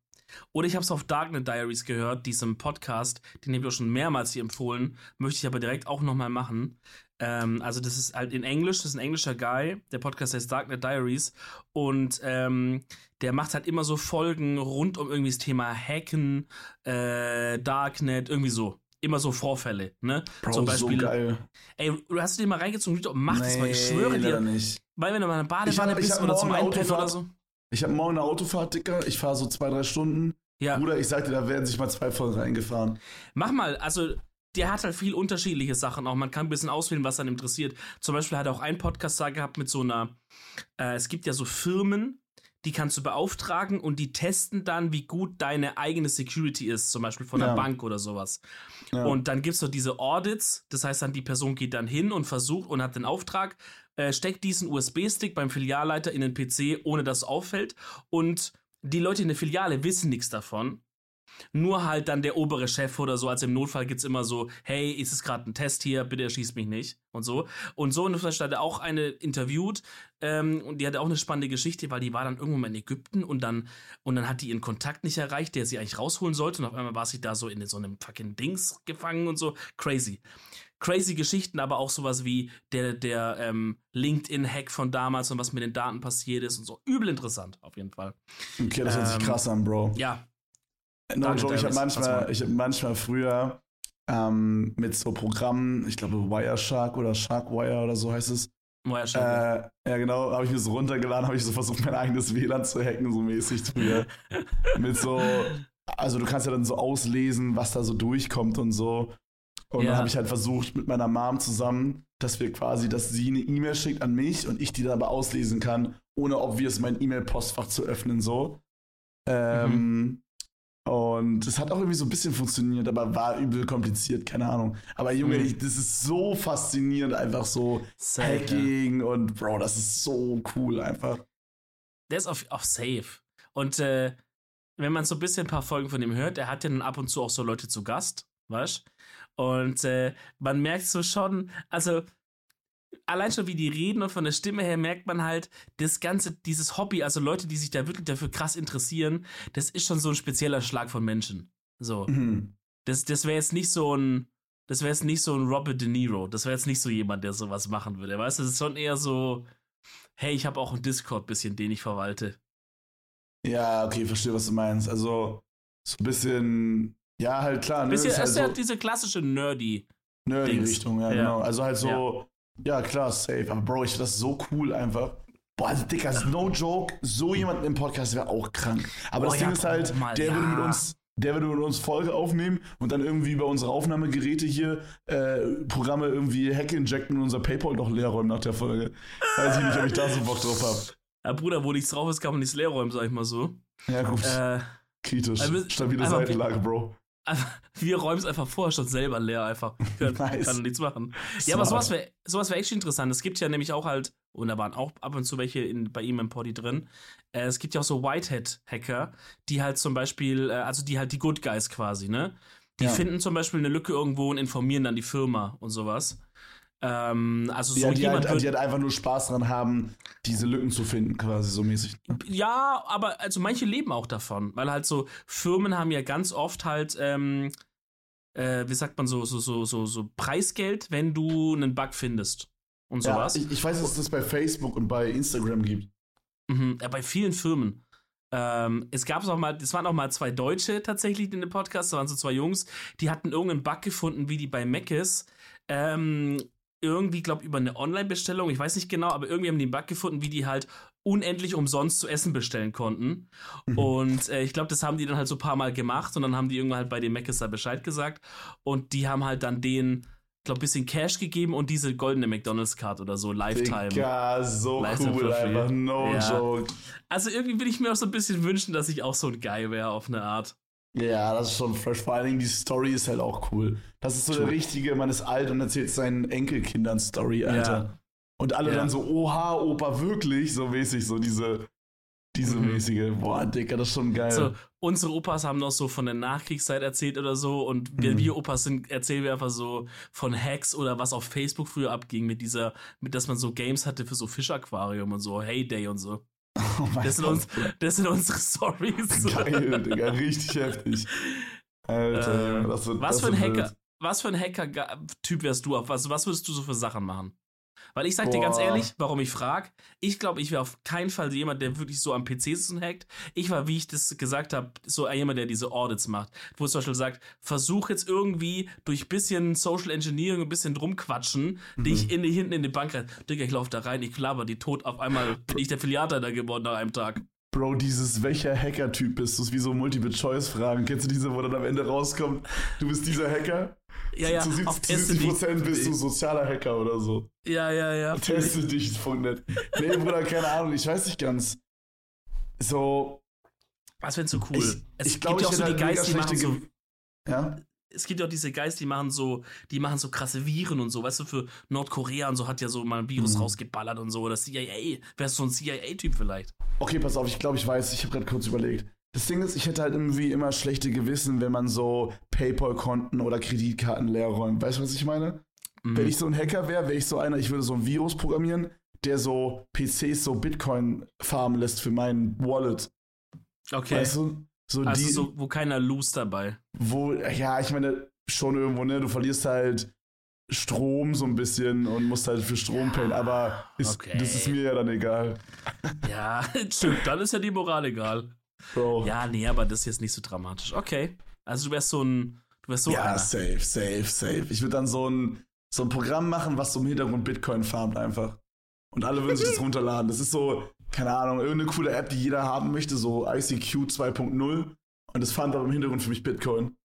Oder ich habe es auf Darknet Diaries gehört, diesem Podcast, den habe ich auch schon mehrmals hier empfohlen, möchte ich aber direkt auch nochmal machen. Ähm, also das ist halt in Englisch, das ist ein englischer Guy, der Podcast heißt Darknet Diaries und ähm, der macht halt immer so Folgen rund um irgendwie das Thema Hacken, äh, Darknet, irgendwie so. Immer so Vorfälle, ne? Bro, Zum Beispiel, so geil. ey, du hast du dir mal reingezogen, mach das mal, ich schwöre dir. nicht. Weil wenn du mal in der hab- Badewanne ich bist hab oder zum Einpennen oder so. Ich habe morgen eine Autofahrt, Dicker. Ich fahre so zwei, drei Stunden. Ja. Bruder, ich sagte, da werden sich mal zwei Folgen reingefahren. Mach mal, also der hat halt viel unterschiedliche Sachen auch. Man kann ein bisschen auswählen, was einen interessiert. Zum Beispiel hat er auch einen Podcast da gehabt mit so einer, äh, es gibt ja so Firmen, die kannst du beauftragen und die testen dann, wie gut deine eigene Security ist, zum Beispiel von einer Ja. Bank oder sowas. Ja. Und dann gibt's so diese Audits, das heißt dann, die Person geht dann hin und versucht und hat den Auftrag, äh, steckt diesen USB-Stick beim Filialleiter in den PC, ohne dass es auffällt. Und die Leute in der Filiale wissen nichts davon. Nur halt dann der obere Chef oder so, also im Notfall gibt's immer so, hey, ist es gerade ein Test hier, bitte erschießt mich nicht und so. Und so eine Flasche hat er auch eine interviewt ähm, und die hatte auch eine spannende Geschichte, weil die war dann irgendwann mal in Ägypten und dann, und dann hat die ihren Kontakt nicht erreicht, der sie eigentlich rausholen sollte und auf einmal war sie da so in so einem fucking Dings gefangen und so. Crazy. Crazy Geschichten, aber auch sowas wie der, der ähm, LinkedIn-Hack von damals und was mit den Daten passiert ist und so. Übel interessant, auf jeden Fall. Okay, das hört sich Ähm, krass an, Bro. Ja, No joke, ich habe manchmal, ich hab manchmal früher ähm, mit so Programmen, ich glaube Wireshark oder Sharkwire oder so heißt es. Schon. Äh, ja, genau, habe ich mir so runtergeladen, habe ich so versucht, mein eigenes WLAN zu hacken, so mäßig früher. [laughs] mit so, also du kannst ja dann so auslesen, was da so durchkommt und so. Und Ja. dann habe ich halt versucht, mit meiner Mom zusammen, dass wir quasi, dass sie eine E-Mail schickt an mich und ich die dann aber auslesen kann, ohne obvious mein E-Mail-Postfach zu öffnen, so. Ähm, Und es hat auch irgendwie so ein bisschen funktioniert, aber war übel kompliziert, keine Ahnung. Aber Junge, Mhm. ich, das ist so faszinierend, einfach so Safe, ja. Hacking und Bro, das ist so cool einfach. Der ist auf, auf safe. Und äh, wenn man so ein bisschen ein paar Folgen von ihm hört, er hat ja dann ab und zu auch so Leute zu Gast, weißt Und äh, man merkt so schon, also allein schon wie die reden und von der Stimme her merkt man halt, das ganze, dieses Hobby, also Leute, die sich da wirklich dafür krass interessieren, das ist schon so ein spezieller Schlag von Menschen. So. Mhm. Das, das wäre jetzt nicht so ein, das wäre jetzt nicht so ein Robert De Niro. Das wäre jetzt nicht so jemand, der sowas machen würde. Weißt du, das ist schon eher so, hey, ich habe auch einen Discord bisschen, den ich verwalte. Ja, okay, verstehe, was du meinst. Also, so ein bisschen, ja, halt klar, ne? Bisschen, ist das halt ist ja so diese klassische Nerdy. nerdy Dings. Richtung, ja, Ja. genau. Also halt so, ja. Klar, safe. Aber Bro, ich finde das so cool einfach. Boah, also Dicker, ist no joke, so jemand im Podcast wäre auch krank. Aber Oh das ja, Ding ist halt, mal, der würde mit ja. uns, der würde mit uns Folge aufnehmen und dann irgendwie über unsere Aufnahmegeräte hier äh, Programme irgendwie Hack injecten und unser Paypal noch leer räumen nach der Folge. Weiß ich nicht, ob ich da so Bock drauf habe. Ja, Bruder, wo nichts drauf ist, kann man nichts leer räumen, sag ich mal so. Ja, gut. Äh, Kritisch. also, Stabile Seitenlage, Bro. Einfach- [laughs] wir räumen es einfach vorher schon selber leer, einfach. [laughs] Können, Nice. kann nichts machen. Ja, aber Smart. sowas wäre sowas wär echt interessant. Es gibt ja nämlich auch halt, und da waren auch ab und zu welche in, bei ihm im Poddy drin, äh, es gibt ja auch so Whitehead-Hacker, die halt zum Beispiel, äh, also die halt die Good Guys quasi, ne? Die Ja. finden zum Beispiel eine Lücke irgendwo und informieren dann die Firma und sowas. Ähm, also so Ja, die jemand halt, die halt einfach nur Spaß dran haben, diese Lücken zu finden, quasi so mäßig. Ja, aber also manche leben auch davon, weil halt so Firmen haben ja ganz oft halt, ähm, äh, wie sagt man so, so, so, so, so Preisgeld, wenn du einen Bug findest und Ja, sowas. ich, ich weiß, dass es das bei Facebook und bei Instagram gibt. Mhm, ja, bei vielen Firmen. Ähm, es gab auch mal, es waren auch mal zwei Deutsche tatsächlich in dem Podcast, da waren so zwei Jungs, die hatten irgendeinen Bug gefunden, wie die bei Mc's ähm, irgendwie, glaube über eine Online-Bestellung, ich weiß nicht genau, aber irgendwie haben die einen Bug gefunden, wie die halt unendlich umsonst zu essen bestellen konnten. Mhm. Und äh, ich glaube, das haben die dann halt so ein paar Mal gemacht und dann haben die irgendwann halt bei den Mc's da Bescheid gesagt und die haben halt dann den glaube, bisschen Cash gegeben und diese goldene McDonalds-Card oder so, Lifetime. Ja, so Lifetime cool, einfach no ja. joke. Also irgendwie will ich mir auch so ein bisschen wünschen, dass ich auch so ein Guy wäre auf eine Art. Ja, das ist schon fresh. Vor allen Dingen die Story ist halt auch cool. Das ist so True. der richtige, man ist alt und erzählt seinen Enkelkindern Story, Alter. Ja. Und alle ja. dann so, oha, Opa, wirklich? So mäßig, so diese diese mhm. mäßige, boah, Dicker, das ist schon geil. So, unsere Opas haben noch so von der Nachkriegszeit erzählt oder so und wir, mhm. wir Opas sind, erzählen wir einfach so von Hacks oder was auf Facebook früher abging mit dieser, mit dass man so Games hatte für so Fischaquarium und so Heyday und so. Oh das, sind uns, das sind unsere Stories. [laughs] Geil, Digga, richtig heftig. Alter, das wird, was, für ein Hacker, was für ein Hacker-Typ wärst du auf? Was, was würdest du so für Sachen machen? Weil ich sag Boah. dir ganz ehrlich, warum ich frage, ich glaube, ich wäre auf keinen Fall jemand, der wirklich so am PC sitzt und hackt. Ich war, wie ich das gesagt habe, so jemand, der diese Audits macht. Wo es zum Beispiel sagt, versuch jetzt irgendwie durch bisschen Social Engineering, ein bisschen drumquatschen, mhm. dich in, hinten in die Bank rein. Digga, ich laufe da rein, ich klapper die tot. Auf einmal bin ich der Filiater da geworden nach einem Tag. Bro, dieses welcher Hacker-Typ bist du? ist wie so Multiple-Choice-Fragen. Kennst du diese, wo dann am Ende rauskommt, du bist dieser Hacker? Ja, ja, zu 70, auf 70 Prozent bist du sozialer Hacker oder so. Ja, ja, ja. Teste dich von nett. Nee, Bruder, keine Ahnung, ich weiß nicht ganz. So. Was findest du cool? Ich, es ich glaube, ich auch so die Geist, die machen so. Ja? Es gibt ja auch diese Geist, die machen so, die machen so krasse Viren und so, weißt du, für Nordkorea und so hat ja so mal ein Virus mhm. rausgeballert und so. Das CIA, wärst du so ein CIA-Typ vielleicht. Okay, pass auf, ich glaube, ich weiß, ich habe gerade kurz überlegt. Das Ding ist, ich hätte halt irgendwie immer schlechte Gewissen, wenn man so PayPal-Konten oder Kreditkarten leer räumt. Weißt du, was ich meine? Mhm. Wenn ich so ein Hacker wäre, wäre ich so einer, ich würde so ein Virus programmieren, der so PCs so Bitcoin farmen lässt für mein Wallet. Okay. Weißt du? So also die, so, wo keiner lose dabei. Wo, ja, ich meine, schon irgendwo, ne? Du verlierst halt Strom so ein bisschen und musst halt für Strom ja, payen, aber ist, okay. das ist mir ja dann egal. Ja, [laughs] stimmt, dann ist ja die Moral egal. Bro. Ja, nee, aber das ist jetzt nicht so dramatisch. Okay. Also du wärst so ein, du wärst so Ja, einer. safe, safe, safe. Ich würde dann so ein, so ein Programm machen, was so im Hintergrund Bitcoin farmt einfach. Und alle würden sich das [laughs] runterladen. Das ist so, keine Ahnung, irgendeine coole App, die jeder haben möchte, so ICQ 2.0. Und das fand auch im Hintergrund für mich Bitcoin.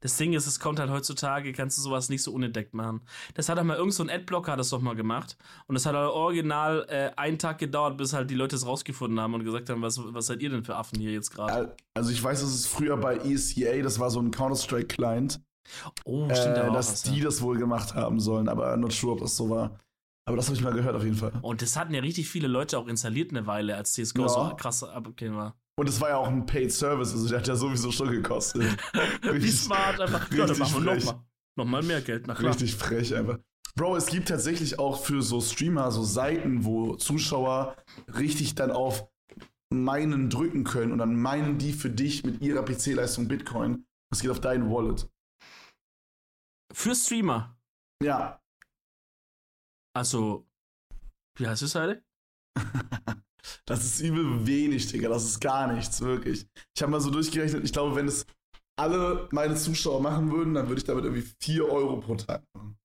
Das Ding ist, es kommt halt heutzutage, kannst du sowas nicht so unentdeckt machen. Das hat auch mal irgend so ein Adblocker das doch mal gemacht. Und das hat halt original äh, einen Tag gedauert, bis halt die Leute es rausgefunden haben und gesagt haben, was, was seid ihr denn für Affen hier jetzt gerade? Also ich weiß, dass es früher bei ECA, das war so ein Counter-Strike-Client. Oh, stimmt, äh, dass was, die ja. das wohl gemacht haben sollen, aber not sure, ob das so war. Aber das habe ich mal gehört auf jeden Fall. Und das hatten ja richtig viele Leute auch installiert eine Weile, als CSGO ja. so krass abgehen war. Und es war ja auch ein Paid Service, also der hat ja sowieso schon gekostet. [laughs] Wie smart, einfach. Ja, dann machen wir nochmal. Nochmal mehr Geld, na klar. Richtig frech einfach. Bro, es gibt tatsächlich auch für so Streamer so Seiten, wo Zuschauer richtig dann auf meinen drücken können und dann meinen die für dich mit ihrer PC-Leistung Bitcoin. Das geht auf dein Wallet. Für Streamer? Ja. Also, wie heißt die Seite? [laughs] das ist übel wenig, Digga. Das ist gar nichts, wirklich. Ich habe mal so durchgerechnet, ich glaube, wenn es alle meine Zuschauer machen würden, dann würde ich damit irgendwie 4 Euro pro Tag machen.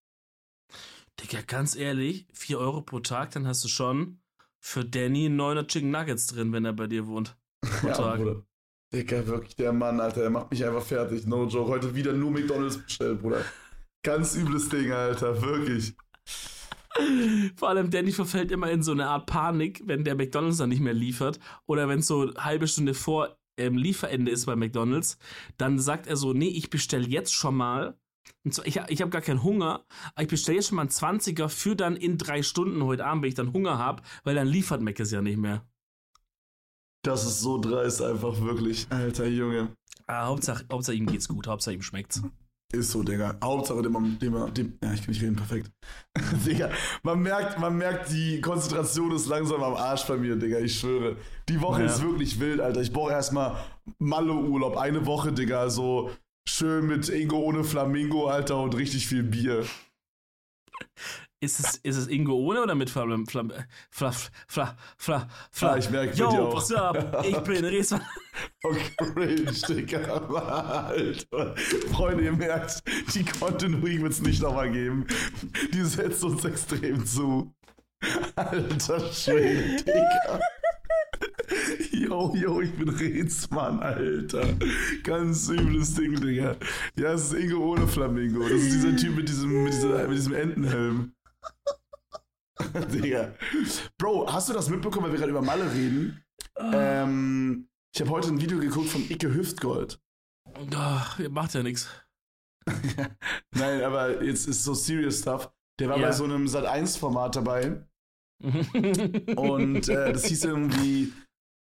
Digga, ganz ehrlich, 4 Euro pro Tag, dann hast du schon für Danny 900 Chicken Nuggets drin, wenn er bei dir wohnt. [laughs] Pro ja, Tag. Bruder. Digga, wirklich, der Mann, Alter, der macht mich einfach fertig. No joke. Heute wieder nur McDonalds bestellt, Bruder. Ganz übles Ding, Alter, wirklich. Vor allem Danny verfällt immer in so eine Art Panik, wenn der McDonalds dann nicht mehr liefert oder wenn es so eine halbe Stunde vor ähm, Lieferende ist bei McDonalds, dann sagt er so, nee, ich bestelle jetzt schon mal. Ich, ich habe gar keinen Hunger, aber ich bestelle jetzt schon mal einen 20er für dann in drei Stunden heute Abend, wenn ich dann Hunger habe, weil dann liefert Mac es ja nicht mehr. Das ist so dreist einfach wirklich, alter Junge. Ah, Hauptsache, Hauptsache ihm geht's gut, Hauptsache ihm schmeckt's. Ist so, Digga. Hauptsache dem, dem, dem ja, ich kann nicht reden, perfekt. [laughs] Digga, man merkt, man merkt, die Konzentration ist langsam am Arsch bei mir, Digga, ich schwöre. Die Woche ja. ist wirklich wild, Alter. Ich brauche erstmal Malle-Urlaub, eine Woche, Digga, so schön mit Ingo ohne Flamingo, Alter, und richtig viel Bier. Ist es, ist es Ingo ohne oder mit Flam, Flam, Fla, Fla, Fla, Fla, Ja, ich merke Yo, auch. what's up? Ich bin. [laughs] Oh, cringe, Digga. Alter. Freunde, ihr merkt, die Kontinuität wird es nicht nochmal geben. Die setzt uns extrem zu. Alter Schwede, Digga. Yo, yo, ich bin Rätsmann, Alter. Ganz übles Ding, Digga. Ja, es ist Ingo ohne Flamingo. Das ist dieser Typ mit diesem, mit dieser, mit diesem Entenhelm. [laughs] Digga. Bro, hast du das mitbekommen, weil wir gerade über Malle reden? Ähm, ich habe heute ein Video geguckt von Icke Hüftgold. Ach, macht ja nichts. [laughs] Nein, aber jetzt ist so serious stuff. Der war Ja. bei so einem Sat1-Format dabei. [laughs] Und äh, das hieß irgendwie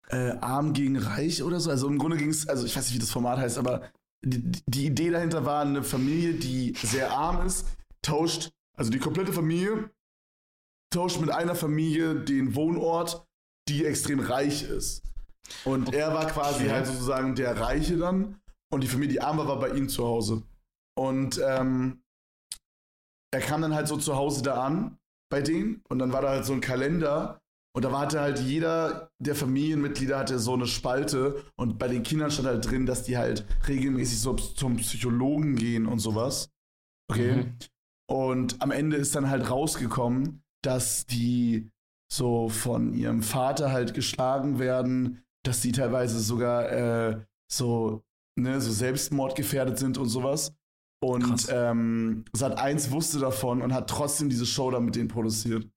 äh, Arm gegen Reich oder so. Also im Grunde ging es, also ich weiß nicht, wie das Format heißt, aber die, die Idee dahinter war, eine Familie, die sehr arm ist, tauscht, also die komplette Familie tauscht mit einer Familie den Wohnort, die extrem reich ist. Und er war quasi Okay. halt sozusagen der Reiche dann und die Familie, die arm war, war bei ihm zu Hause. Und ähm, er kam dann halt so zu Hause da an bei denen und dann war da halt so ein Kalender und da hatte halt jeder der Familienmitglieder hatte so eine Spalte und bei den Kindern stand halt drin, dass die halt regelmäßig so zum Psychologen gehen und sowas. Okay. Mhm. Und am Ende ist dann halt rausgekommen, dass die so von ihrem Vater halt geschlagen werden, dass die teilweise sogar äh, so, ne, so selbstmordgefährdet sind und sowas. Und Krass. ähm, Sat1 wusste davon und hat trotzdem diese Show da mit denen produziert.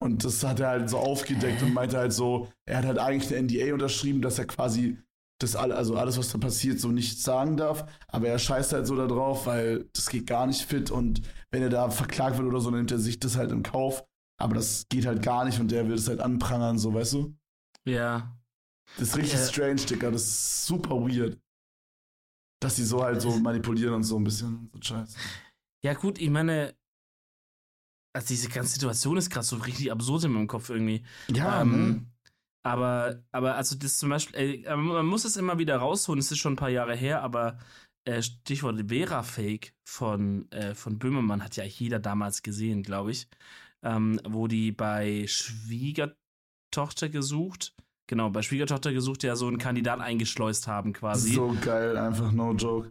Und das hat er halt so aufgedeckt Hä? und meinte halt so, er hat halt eigentlich eine NDA unterschrieben, dass er quasi das all, also alles, was da passiert, so nicht sagen darf. Aber er scheißt halt so da drauf, weil das geht gar nicht fit und wenn er da verklagt wird oder so, dann nimmt er sich das halt in Kauf. Aber das geht halt gar nicht und der will es halt anprangern, so, weißt du? Ja. Das ist richtig Äh. strange, Digga. Das ist super weird. Dass die so halt so manipulieren und so ein bisschen so scheiße. Ja, gut, ich meine, also diese ganze Situation ist gerade so richtig absurd in meinem Kopf irgendwie. Ja, ähm, ne? Aber, aber also das zum Beispiel, äh, aber man muss es immer wieder rausholen, es ist schon ein paar Jahre her, aber äh, Stichwort Vera-Fake von, äh, von Böhmermann hat ja jeder damals gesehen, glaube ich. Ähm, wo die bei Schwiegertochter gesucht, genau, bei Schwiegertochter gesucht, ja so einen Kandidat eingeschleust haben quasi. So geil, einfach no joke.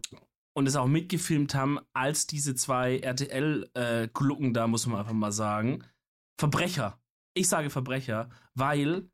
und es auch mitgefilmt haben, als diese zwei RTL-Glucken da, muss man einfach mal sagen. Verbrecher. Ich sage Verbrecher, weil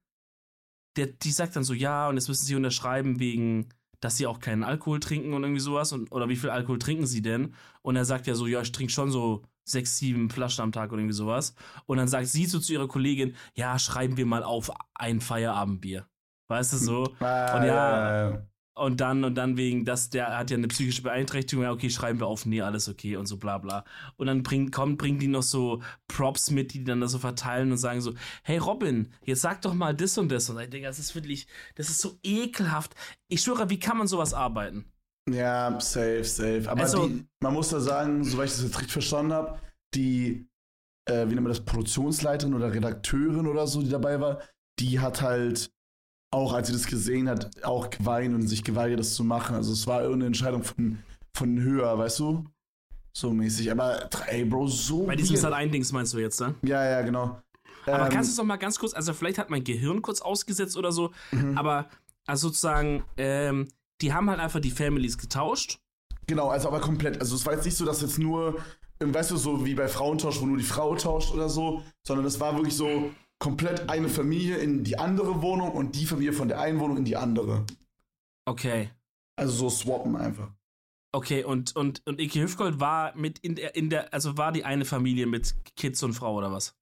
der, die sagt dann so, ja, und jetzt müssen sie unterschreiben wegen, dass sie auch keinen Alkohol trinken und irgendwie sowas. Und, oder wie viel Alkohol trinken sie denn? Und er sagt ja so, ja, ich trinke schon so sechs, sieben Flaschen am Tag oder irgendwie sowas. Und dann sagt sie so zu ihrer Kollegin, ja, schreiben wir mal auf ein Feierabendbier. Weißt du so? Ah, Und ja. Und dann, und dann wegen, dass der hat ja eine psychische Beeinträchtigung, ja, okay, schreiben wir auf, nee, alles okay und so bla bla. Und dann bringt, kommt, bringen die noch so Props mit, die die dann da so verteilen und sagen so, hey Robin, jetzt sag doch mal das und das. Und ich denke, das ist wirklich, das ist so ekelhaft. Ich schwöre, wie kann man sowas arbeiten? Ja, safe, safe. Aber Also- die, man muss da sagen, soweit ich das jetzt richtig verstanden habe, die, äh, wie nennt man das, Produktionsleiterin oder Redakteurin oder so, die dabei war, die hat halt auch, als sie das gesehen hat, auch geweint und sich geweigert, das zu machen. Also es war irgendeine Entscheidung von, von höher, weißt du? So mäßig. Aber, ey, Bro, so. Bei diesem weird. Sat ein Dings meinst du jetzt, ne? Ja, ja, genau. Aber Ähm, kannst du es doch mal ganz kurz, also vielleicht hat mein Gehirn kurz ausgesetzt oder so, mhm. aber also sozusagen, ähm, die haben halt einfach die Families getauscht. Genau, also aber komplett. Also es war jetzt nicht so, dass jetzt nur, ähm, weißt du, so wie bei Frauentausch, wo nur die Frau tauscht oder so, sondern es war wirklich so komplett eine Familie in die andere Wohnung und die Familie von der einen Wohnung in die andere. Okay. Also so swappen einfach. Okay, und, und, und Ike Hüfgold war mit in der, in der, also war die eine Familie mit Kids und Frau oder was?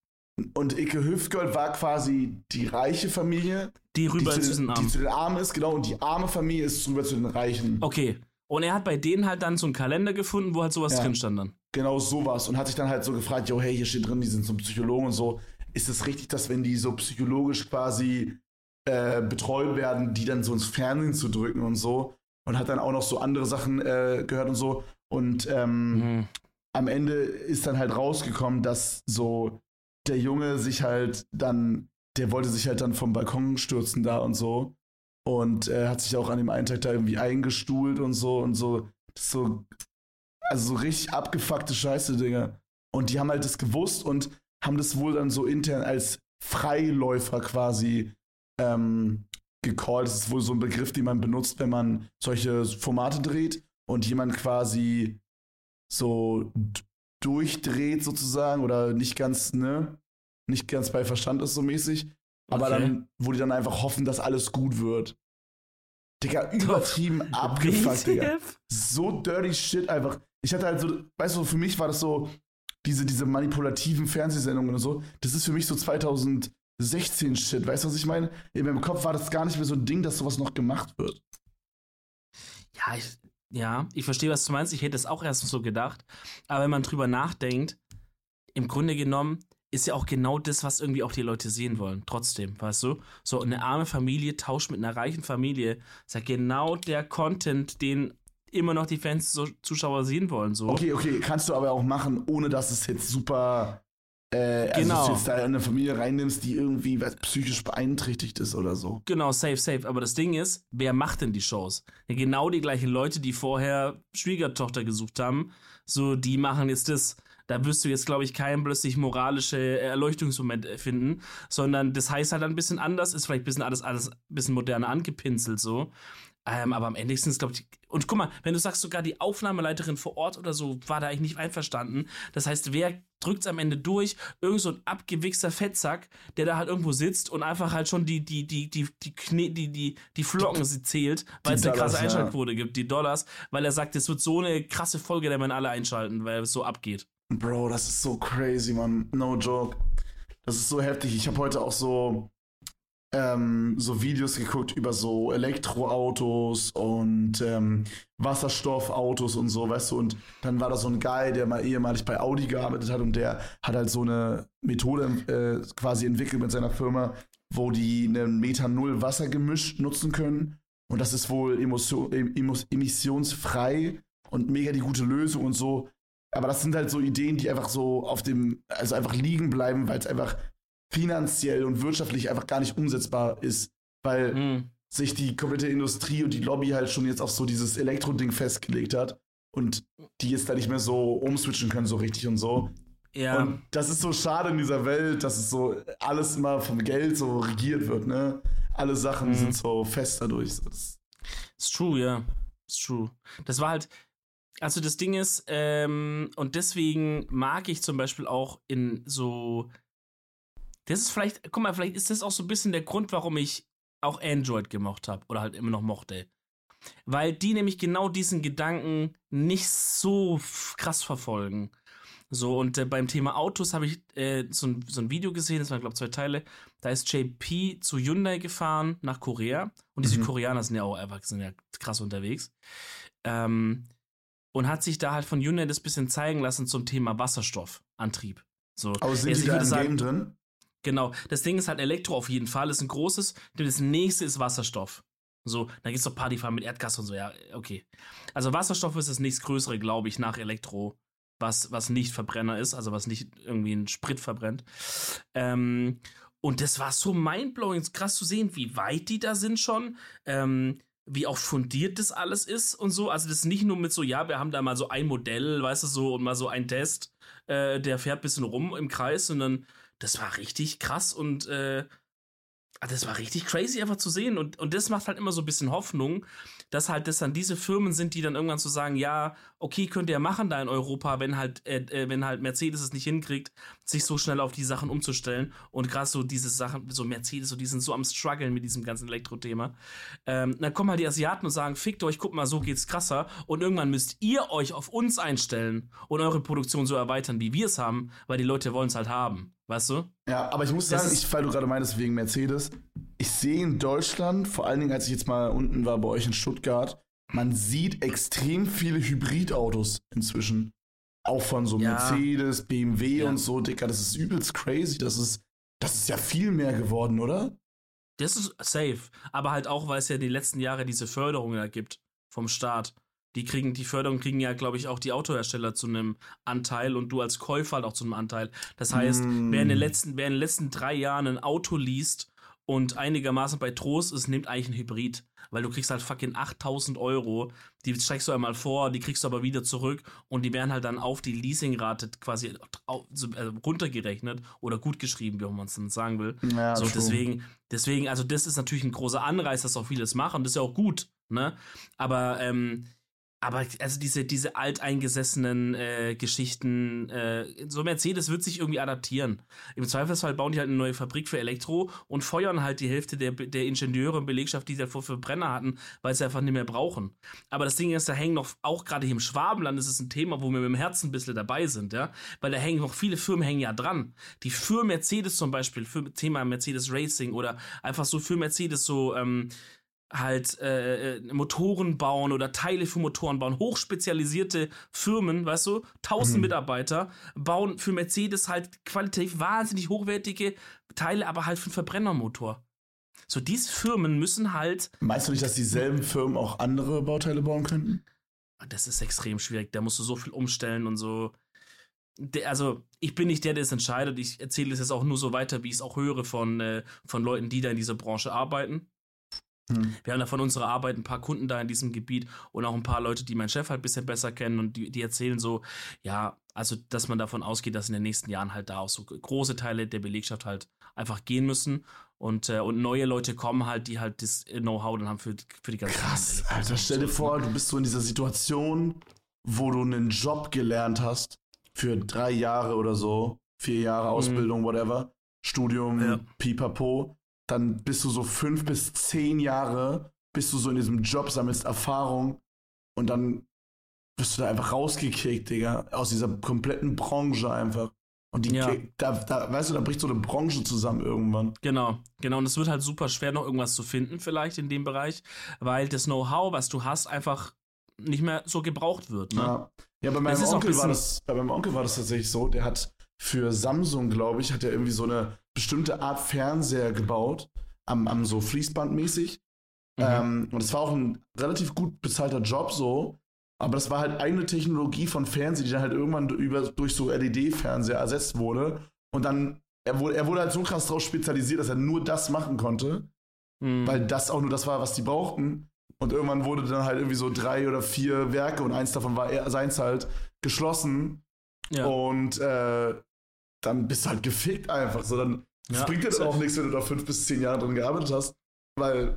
Und Icke Hüftgold war quasi die reiche Familie, Die die rüber zu, zu den, den die Armen. zu den Armen ist, genau, und die arme Familie ist rüber zu den Reichen. Okay. Und er hat bei denen halt dann so einen Kalender gefunden, wo halt sowas Ja. drin stand dann. Genau sowas. Und hat sich dann halt so gefragt, yo, hey, hier steht drin, die sind zum Psychologen und so. Ist es richtig, dass wenn die so psychologisch quasi äh, betreut werden, die dann so ins Fernsehen zu drücken und so? Und hat dann auch noch so andere Sachen äh, gehört und so. Und ähm, Mhm. am Ende ist dann halt rausgekommen, dass so der Junge sich halt dann, der wollte sich halt dann vom Balkon stürzen da und so. Und äh, hat sich auch an dem einen Tag da irgendwie eingestuhlt und so und so. So, also so richtig abgefuckte Scheiße, Digga. Und die haben halt das gewusst und haben das wohl dann so intern als Freiläufer quasi ähm, gecallt. Das ist wohl so ein Begriff, den man benutzt, wenn man solche Formate dreht und jemand quasi so durchdreht sozusagen oder nicht ganz, ne, nicht ganz bei Verstand ist so mäßig. Aber okay. dann, wo die dann einfach hoffen, dass alles gut wird. Digga, übertrieben abgefuckt, Digga. So dirty shit einfach. Ich hatte halt so, weißt du, für mich war das so, diese, diese manipulativen Fernsehsendungen und so, das ist für mich so 2016 Shit. Weißt du, was ich meine? In meinem Kopf war das gar nicht mehr so ein Ding, dass sowas noch gemacht wird. Ja, ich, ja, ich verstehe, was du meinst. Ich hätte es auch erst so gedacht. Aber wenn man drüber nachdenkt, im Grunde genommen ist ja auch genau das, was irgendwie auch die Leute sehen wollen. Trotzdem, weißt du? So eine arme Familie tauscht mit einer reichen Familie. Ist ja genau der Content, den immer noch die Fans, so Zuschauer sehen wollen. So. Okay, okay, kannst du aber auch machen, ohne dass es jetzt super äh, also, genau. dass du jetzt da eine Familie reinnimmst, die irgendwie was, psychisch beeinträchtigt ist oder so. Genau, safe, safe. Aber das Ding ist, wer macht denn die Shows? Ja, genau die gleichen Leute, die vorher Schwiegertochter gesucht haben, so, die machen jetzt das. Da wirst du jetzt, glaube ich, keinen plötzlich moralische Erleuchtungsmoment finden, sondern das heißt halt ein bisschen anders, ist vielleicht ein bisschen alles, alles ein bisschen moderner angepinselt so. Ähm, aber am Ende sind es, glaube ich, und guck mal, wenn du sagst, sogar die Aufnahmeleiterin vor Ort oder so war da eigentlich nicht einverstanden. Das heißt, wer drückt es am Ende durch? Irgend so ein abgewichster Fettsack, der da halt irgendwo sitzt und einfach halt schon die, die, die, die, die, Kne die, die, die Flocken sie zählt, weil es eine krasse Einschaltquote ja. gibt, die Dollars, weil er sagt, es wird so eine krasse Folge, da werden alle einschalten, weil es so abgeht. Bro, das ist so crazy, man. No joke. Das ist so heftig. Ich habe heute auch so ähm, so Videos geguckt über so Elektroautos und ähm, Wasserstoffautos und so, weißt du, und dann war da so ein Guy, der mal ehemalig bei Audi gearbeitet hat und der hat halt so eine Methode äh, quasi entwickelt mit seiner Firma, wo die ein Methanol Wassergemisch nutzen können und das ist wohl emissionsfrei und mega die gute Lösung und so. Aber das sind halt so Ideen, die einfach so auf dem, also einfach liegen bleiben, weil es einfach finanziell und wirtschaftlich einfach gar nicht umsetzbar ist, weil mhm. sich die komplette Industrie und die Lobby halt schon jetzt auf so dieses Elektro-Ding festgelegt hat und die jetzt da nicht mehr so umswitchen können so richtig und so. Ja. Und das ist so schade in dieser Welt, dass es so alles immer vom Geld so regiert wird, ne? Alle Sachen mhm. sind so fest dadurch. Das ist true, ja. Ist true. Das war halt, also das Ding ist, ähm, und deswegen mag ich zum Beispiel auch in so das ist vielleicht, guck mal, vielleicht ist das auch so ein bisschen der Grund, warum ich auch Android gemocht habe oder halt immer noch mochte. Weil die nämlich genau diesen Gedanken nicht so krass verfolgen. So, und äh, beim Thema Autos habe ich äh, so, ein, so ein Video gesehen, das waren, glaube ich, zwei Teile. Da ist JP zu Hyundai gefahren nach Korea. Und die mhm. Südkoreaner sind ja auch einfach sind ja krass unterwegs. Ähm, und hat sich da halt von Hyundai das bisschen zeigen lassen zum Thema Wasserstoffantrieb. So, Aber sind die da im sagen, Game drin? Genau. Das Ding ist halt Elektro auf jeden Fall, ist ein großes. Das nächste ist Wasserstoff. So, da gibt es doch Partyfahren mit Erdgas und so, ja, okay. Also Wasserstoff ist das nächstgrößere, glaube ich, nach Elektro, was, was nicht Verbrenner ist, also was nicht irgendwie einen Sprit verbrennt. Ähm, und das war so mindblowing, krass zu sehen, wie weit die da sind schon. Ähm, wie auch fundiert das alles ist und so. Also das ist nicht nur mit so, ja, wir haben da mal so ein Modell, weißt du, so und mal so ein Test, äh, der fährt ein bisschen rum im Kreis, sondern das war richtig krass und äh, Ah, das war richtig crazy einfach zu sehen und, und das macht halt immer so ein bisschen Hoffnung, dass halt das dann diese Firmen sind, die dann irgendwann so sagen, ja, okay, könnt ihr machen da in Europa, wenn halt, äh, äh, wenn halt Mercedes es nicht hinkriegt, sich so schnell auf die Sachen umzustellen und gerade so diese Sachen, so Mercedes, so die sind so am struggeln mit diesem ganzen Elektro-Thema. Ähm, dann kommen halt die Asiaten und sagen, fickt euch, guck mal, so geht's krasser und irgendwann müsst ihr euch auf uns einstellen und eure Produktion so erweitern, wie wir es haben, weil die Leute wollen es halt haben. Weißt du? Ja, aber ich muss sagen, ich, weil du gerade meinst, wegen Mercedes, ich sehe in Deutschland, vor allen Dingen, als ich jetzt mal unten war bei euch in Stuttgart, man sieht extrem viele Hybridautos inzwischen. Auch von so ja. Mercedes, BMW ja. und so, Dicker. Das ist übelst crazy. Das ist, das ist ja viel mehr geworden, oder? Das ist safe. Aber halt auch, weil es ja die letzten Jahre diese Förderung da gibt vom Staat die kriegen, die Förderung kriegen ja, glaube ich, auch die Autohersteller zu einem Anteil und du als Käufer halt auch zu einem Anteil. Das heißt, mm. wer, in den letzten, wer in den letzten drei Jahren ein Auto liest und einigermaßen bei Trost ist, nimmt eigentlich ein Hybrid. Weil du kriegst halt fucking 8000 Euro, die steigst du einmal vor, die kriegst du aber wieder zurück und die werden halt dann auf die Leasingrate quasi äh, runtergerechnet oder gut geschrieben, wie man es dann sagen will. Ja, so, deswegen, deswegen, also das ist natürlich ein großer Anreiz, dass auch vieles machen. Das ist ja auch gut, ne? Aber ähm, aber also diese, diese alteingesessenen äh, Geschichten, äh, so Mercedes wird sich irgendwie adaptieren. Im Zweifelsfall bauen die halt eine neue Fabrik für Elektro und feuern halt die Hälfte der, der Ingenieure und Belegschaft, die sie davor für Brenner hatten, weil sie einfach nicht mehr brauchen. Aber das Ding ist, da hängen noch, auch gerade hier im Schwabenland ist es ein Thema, wo wir mit dem Herzen ein bisschen dabei sind, ja. Weil da hängen noch viele Firmen hängen ja dran. Die für Mercedes zum Beispiel, für Thema Mercedes Racing oder einfach so für Mercedes so, ähm, halt äh, äh, Motoren bauen oder Teile für Motoren bauen. Hochspezialisierte Firmen, weißt du, 1000 mhm. Mitarbeiter bauen für Mercedes halt qualitativ wahnsinnig hochwertige Teile, aber halt für einen Verbrennermotor. So, diese Firmen müssen halt. Meinst du nicht, dass dieselben Firmen auch andere Bauteile bauen könnten? Das ist extrem schwierig. Da musst du so viel umstellen und so. Also, ich bin nicht der, der es entscheidet. Ich erzähle es jetzt auch nur so weiter, wie ich es auch höre von, äh, von Leuten, die da in dieser Branche arbeiten. Hm. Wir haben da von unserer Arbeit ein paar Kunden da in diesem Gebiet und auch ein paar Leute, die meinen Chef halt ein bisschen besser kennen und die, die erzählen so, ja, also, dass man davon ausgeht, dass in den nächsten Jahren halt da auch so große Teile der Belegschaft halt einfach gehen müssen und, äh, und neue Leute kommen halt, die halt das Know-how dann haben für, für die ganze Krass, Alter, stell dir vor, du bist so in dieser Situation, wo du einen Job gelernt hast für drei Jahre oder so, vier Jahre mhm. Ausbildung, mhm. whatever, Studium, ja. pipapo dann bist du so fünf bis zehn Jahre, bist du so in diesem Job, sammelst Erfahrung und dann wirst du da einfach rausgekickt, Digga, aus dieser kompletten Branche einfach. Und die, ja. da, da, weißt du, da bricht so eine Branche zusammen irgendwann. Genau, genau. Und es wird halt super schwer, noch irgendwas zu finden, vielleicht in dem Bereich, weil das Know-how, was du hast, einfach nicht mehr so gebraucht wird. Ne? Ja. ja, bei meinem Onkel war das, bei meinem Onkel war das tatsächlich so, der hat für Samsung, glaube ich, hat er irgendwie so eine bestimmte Art Fernseher gebaut, am, am so Fließbandmäßig. Mhm. Ähm, und es war auch ein relativ gut bezahlter Job so. Aber das war halt eine Technologie von Fernsehen, die dann halt irgendwann über, durch so LED-Fernseher ersetzt wurde. Und dann, er wurde, er wurde halt so krass drauf spezialisiert, dass er nur das machen konnte. Mhm. Weil das auch nur das war, was die brauchten. Und irgendwann wurde dann halt irgendwie so drei oder vier Werke und eins davon war er, seins halt geschlossen. Ja. Und äh, dann bist du halt gefickt einfach. So, dann ja, bringt dann auch nichts, wenn du da fünf bis zehn Jahre drin gearbeitet hast, weil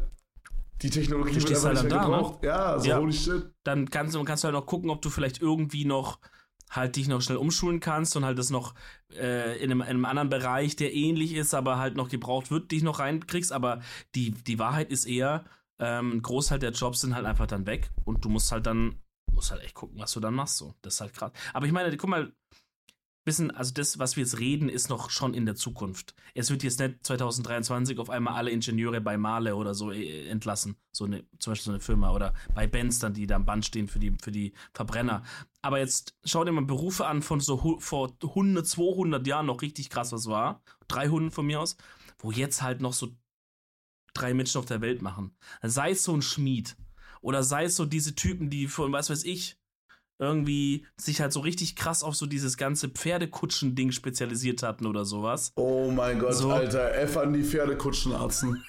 die Technologie wird einfach halt nicht mehr da, ne? gebraucht. Ne? Ja, so ja. holy shit. Dann kannst, kannst du halt noch gucken, ob du vielleicht irgendwie noch halt dich noch schnell umschulen kannst und halt das noch äh, in, einem, in, einem, anderen Bereich, der ähnlich ist, aber halt noch gebraucht wird, dich noch reinkriegst. Aber die, die Wahrheit ist eher, ähm, ein Großteil der Jobs sind halt einfach dann weg und du musst halt dann, musst halt echt gucken, was du dann machst. So. Das ist halt krass. Aber ich meine, guck mal, bisschen, also das, was wir jetzt reden, ist noch schon in der Zukunft. Es wird jetzt nicht 2023 auf einmal alle Ingenieure bei Male oder so äh, entlassen. So eine, zum Beispiel so eine Firma oder bei Benz dann, die da am Band stehen für die, für die Verbrenner. Aber jetzt schau dir mal Berufe an von so vor 100, 200 Jahren noch richtig krass was war. 300 von mir aus. Wo jetzt halt noch so drei Menschen auf der Welt machen. Sei es so ein Schmied. Oder sei es so diese Typen, die von, was weiß ich, irgendwie sich halt so richtig krass auf so dieses ganze Pferdekutschen-Ding spezialisiert hatten oder sowas. Oh mein Gott, so. Alter, F an die Pferdekutschenarzen.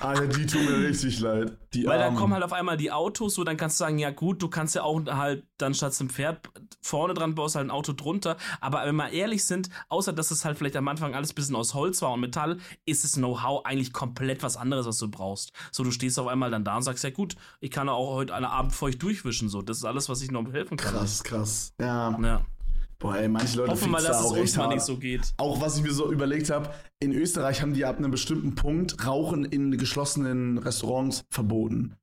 Alter, die tun mir richtig leid. Die Weil dann kommen halt auf einmal die Autos, so dann kannst du sagen, ja gut, du kannst ja auch halt dann statt zum Pferd vorne dran baust halt ein Auto drunter. Aber wenn wir ehrlich sind, außer dass es halt vielleicht am Anfang alles ein bisschen aus Holz war und Metall, ist das Know-how eigentlich komplett was anderes, was du brauchst. So, du stehst auf einmal dann da und sagst, ja gut, ich kann auch heute eine Abend feucht durchwischen. So, das ist alles, was ich noch helfen kann. Krass, krass. Ja. Ja. Boah, ey, manche Leute Hoffen mal, dass es uns mal nicht so geht. Auch was ich mir so überlegt habe, in Österreich haben die ab einem bestimmten Punkt Rauchen in geschlossenen Restaurants verboten.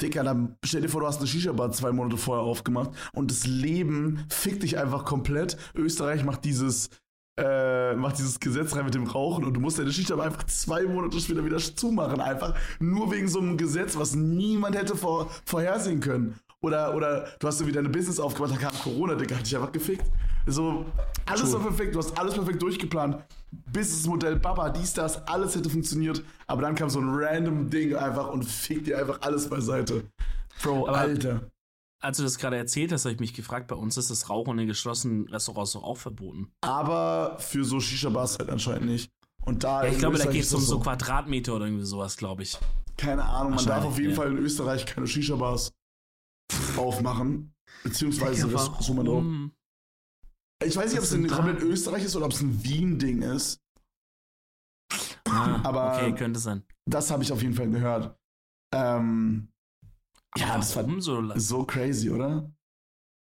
Dicker, dann stell dir vor, du hast eine Shisha-Bar zwei Monate vorher aufgemacht und das Leben fickt dich einfach komplett. Österreich macht dieses, äh, macht dieses Gesetz rein mit dem Rauchen und du musst deine Shisha-Bar einfach zwei Monate später wieder zumachen. Einfach nur wegen so einem Gesetz, was niemand hätte vor, vorhersehen können. Oder, oder du hast irgendwie deine Business aufgemacht, da kam Corona, Digga, hat dich einfach gefickt. So, alles war perfekt, du hast alles perfekt durchgeplant. Businessmodell, Baba, dies, das, alles hätte funktioniert. Aber dann kam so ein random Ding einfach und fickt dir einfach alles beiseite. Bro, aber Alter. Als du das gerade erzählt hast, habe ich mich gefragt, bei uns ist das Rauchen in geschlossenen Restaurants doch auch verboten. Aber für so Shisha-Bars halt anscheinend nicht. Und da Ja, ich glaube, da Österreich geht es um so Quadratmeter oder irgendwie sowas, glaube ich. Keine Ahnung, man darf auf jeden ja. Fall in Österreich keine Shisha-Bars aufmachen. Beziehungsweise das so man drauf. Ich weiß nicht, ob es in da? komplett Österreich ist oder ob es ein Wien-Ding ist. Ah, Aber- okay, könnte sein. Das habe ich auf jeden Fall gehört. Ähm, ja, das war so? so crazy, oder?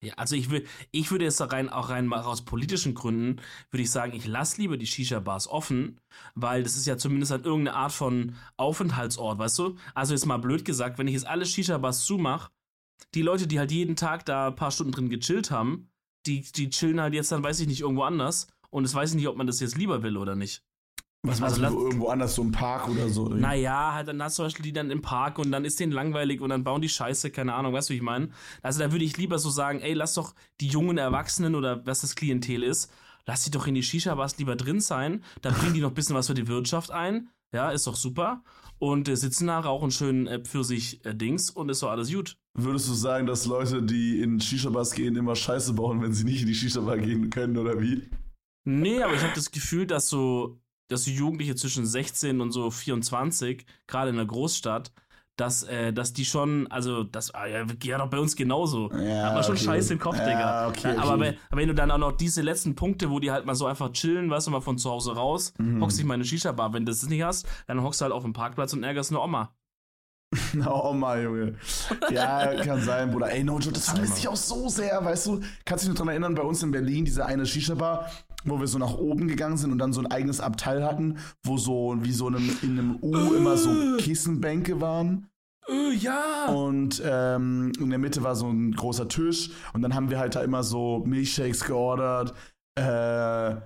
Ja, also ich, will, ich würde jetzt da rein, auch rein mal aus politischen Gründen, würde ich sagen, ich lasse lieber die Shisha-Bars offen, weil das ist ja zumindest halt irgendeine Art von Aufenthaltsort, weißt du? Also jetzt mal blöd gesagt, wenn ich jetzt alle Shisha-Bars zumache, die Leute, die halt jeden Tag da ein paar Stunden drin gechillt haben, die, die chillen halt jetzt dann, weiß ich nicht, irgendwo anders. Und es weiß ich nicht, ob man das jetzt lieber will oder nicht. Was Also lass- irgendwo anders, so im Park oder so? oder wie? Naja, halt dann hast du zum Beispiel die dann im Park und dann ist denen langweilig und dann bauen die Scheiße, keine Ahnung, weißt du, wie ich meine? Also da würde ich lieber so sagen, ey, lass doch die jungen Erwachsenen oder was das Klientel ist, lass die doch in die Shisha-Bars lieber drin sein, da bringen die noch ein bisschen was für die Wirtschaft ein, ja, ist doch super. Und äh, sitzen da, rauchen schön äh, für sich äh, Dings und ist doch alles gut. Würdest du sagen, dass Leute, die in Shisha-Bars gehen, immer Scheiße bauen, wenn sie nicht in die Shisha-Bar gehen können, oder wie? Nee, aber ich habe das Gefühl, dass so, dass Jugendliche zwischen 16 und so 24, gerade in der Großstadt, dass, äh, dass die schon, also das ah, ja, doch bei uns genauso. Ja, man schon okay. Scheiße im Kopf, Ja, Digga. okay, okay. Aber wenn, wenn du dann auch noch diese letzten Punkte, wo die halt mal so einfach chillen, weißt du, mal von zu Hause raus, Mhm. hockst dich mal in eine Shisha-Bar. Wenn du das nicht hast, dann hockst du halt auf dem Parkplatz und ärgerst eine Oma. [laughs] Oh mal, Junge. Ja, kann sein, Bruder. Ey, no joke, das vermisse ich auch so sehr, weißt du? Kannst du dich noch dran erinnern, bei uns in Berlin, diese eine Shisha-Bar, wo wir so nach oben gegangen sind und dann so ein eigenes Abteil hatten, wo so wie so einem, in einem U immer so Kissenbänke waren. Äh, ja! Und ähm, in der Mitte war so ein großer Tisch und dann haben wir halt da immer so Milchshakes geordert, äh,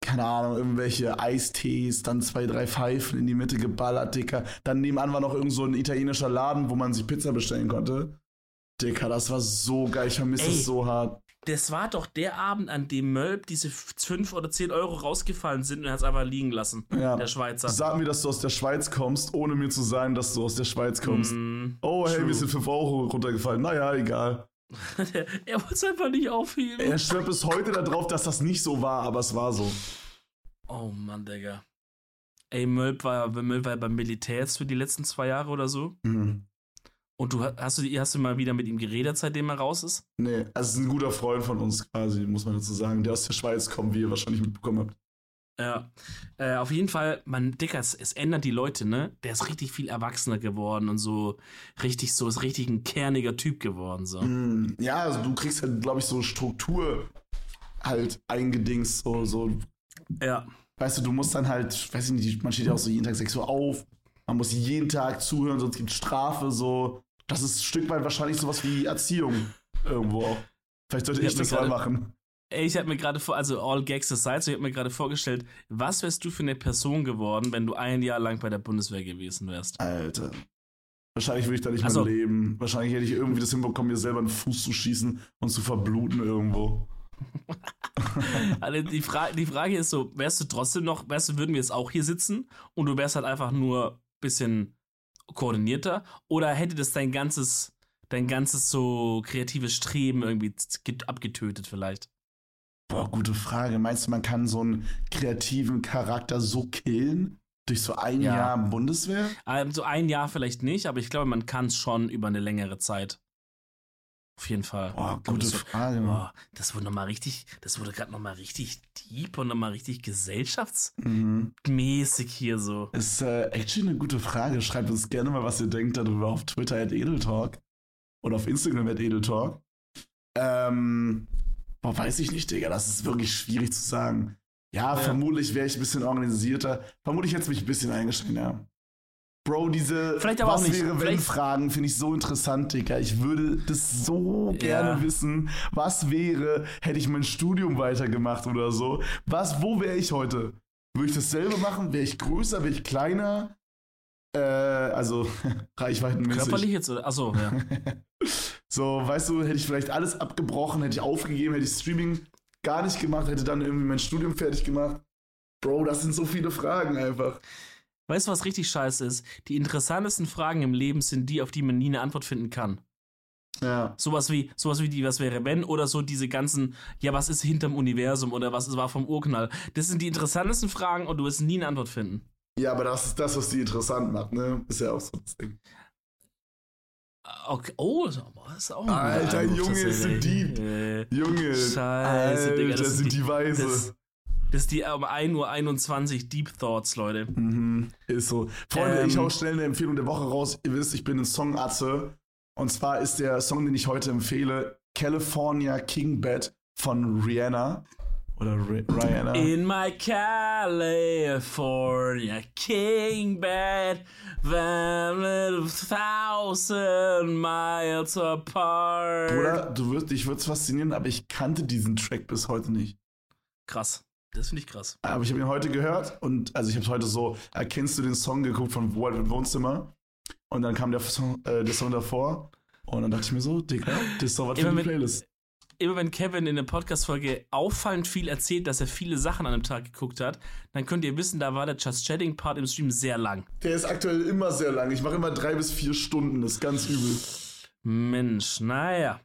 keine Ahnung, irgendwelche Eistees, dann zwei, drei Pfeifen in die Mitte geballert, Dicker. Dann nebenan war noch irgend so ein italienischer Laden, wo man sich Pizza bestellen konnte. Dicker, das war so geil, ich vermisse Ey. es so hart. Das war doch der Abend, an dem Mölb diese 5 oder 10 Euro rausgefallen sind und er hat es einfach liegen lassen. Ja. Der Schweizer. Sag mir, dass du aus der Schweiz kommst, ohne mir zu sagen, dass du aus der Schweiz kommst. Mm, Oh, hey, mir sind 5 Euro runtergefallen. Naja, egal. [laughs] er wollte es einfach nicht aufheben. Er schwört bis heute darauf, dass das nicht so war, aber es war so. Oh Mann, Digga. Ey, Mölb war, Mölb war beim Militär jetzt für die letzten zwei Jahre oder so. Mhm. Und du hast du, hast du mal wieder mit ihm geredet, seitdem er raus ist? Nee, also es ist ein guter Freund von uns quasi, muss man dazu sagen, der aus der Schweiz kommt, wie ihr wahrscheinlich mitbekommen habt. Ja. Äh, auf jeden Fall, man, Dicker, es, es ändert die Leute, ne? Der ist richtig viel erwachsener geworden und so richtig so, ist richtig ein kerniger Typ geworden, so. Mm, Ja, also du kriegst halt, glaube ich, so Struktur halt eingedingst, so, so, Ja. weißt du, du musst dann halt, weiß ich nicht, man steht ja auch so jeden Tag 6 Uhr auf, man muss jeden Tag zuhören, sonst gibt es Strafe, so. Das ist ein Stück weit wahrscheinlich sowas wie Erziehung irgendwo. Vielleicht sollte Ich ich das mal machen. Ey, ich habe mir gerade vor, also all gags aside, so ich habe mir gerade vorgestellt, was wärst du für eine Person geworden, wenn du ein Jahr lang bei der Bundeswehr gewesen wärst? Alter. Wahrscheinlich würde ich da nicht Ach so. mehr leben. Wahrscheinlich hätte ich irgendwie das hinbekommen, mir selber einen Fuß zu schießen und zu verbluten irgendwo. [laughs] Also die, Fra die Frage ist so, wärst du trotzdem noch, wärst du, würden wir jetzt auch hier sitzen und du wärst halt einfach nur ein bisschen koordinierter oder hätte das dein ganzes, dein ganzes so kreatives Streben irgendwie abgetötet vielleicht? Boah, gute Frage. Meinst du, man kann so einen kreativen Charakter so killen? Durch so ein Ja. Jahr Bundeswehr? Also ein Jahr vielleicht nicht, aber ich glaube, man kann es schon über eine längere Zeit. Auf jeden Fall. Glaube, gute das, Frage. Boah, das wurde nochmal richtig, das wurde gerade nochmal richtig deep und nochmal richtig gesellschaftsmäßig hier so. Ist äh, actually eine gute Frage. Schreibt uns gerne mal, was ihr denkt darüber auf Twitter at Edeltalk oder auf Instagram at Edeltalk. Ähm, boah, weiß ich nicht, Digga. Das ist wirklich schwierig zu sagen. Ja, Ja. vermutlich wäre ich ein bisschen organisierter. Vermutlich hätte es mich ein bisschen eingeschränkt, ja. Bro, diese Vielleicht aber auch Was nicht. wäre wenn Fragen finde ich so interessant, Digga. Ich würde das so gerne Ja. wissen. Was wäre, hätte ich mein Studium weitergemacht oder so? Was, wo wäre ich heute? Würde ich dasselbe machen? Wäre ich größer? Wäre ich kleiner? Äh, also [laughs] reichweitenmäßig. Körperlich jetzt? Achso, ja. [laughs] So, weißt du, hätte ich vielleicht alles abgebrochen, hätte ich aufgegeben, hätte ich Streaming gar nicht gemacht, hätte dann irgendwie mein Studium fertig gemacht. Bro, das sind so viele Fragen einfach. Weißt du, was richtig scheiße ist? Die interessantesten Fragen im Leben sind die, auf die man nie eine Antwort finden kann. Ja. Sowas wie, sowas wie die, was wäre wenn, oder so diese ganzen, ja, was ist hinterm Universum oder was war vom Urknall. Das sind die interessantesten Fragen und du wirst nie eine Antwort finden. Ja, aber das ist das, was die interessant macht, ne? Ist ja auch so das Ding. Okay. Oh, das ist auch ein Alter, Junge, ist so deep. Junge, Scheiße, Alter, Digga, das sind die Weise. das- Das ist die um 1.21 Uhr Deep Thoughts, Leute. Mhm, ist so. Freunde, Ähm, ich hau schnell eine Empfehlung der Woche raus. Ihr wisst, ich bin ein Songatze. Und zwar ist der Song, den ich heute empfehle, California King Bed von Rihanna. Oder Ri Rihanna. In my California King Bed, a thousand miles apart. Bruder, du wirst, dich wird's faszinieren, aber ich kannte diesen Track bis heute nicht. Krass. Das finde ich krass. Aber ich habe ihn heute gehört und also ich habe heute so, erkennst du den Song geguckt von Wild Wohnzimmer und dann kam der Song, äh, der Song davor und dann dachte ich mir so, Digga, das ist doch was für mit- Playlist. Immer wenn Kevin in der Podcast-Folge auffallend viel erzählt, dass er viele Sachen an einem Tag geguckt hat, dann könnt ihr wissen, da war der Just Chatting-Part im Stream sehr lang. Der ist aktuell immer sehr lang. Ich mache immer drei bis vier Stunden, das ist ganz übel. Mensch, naja.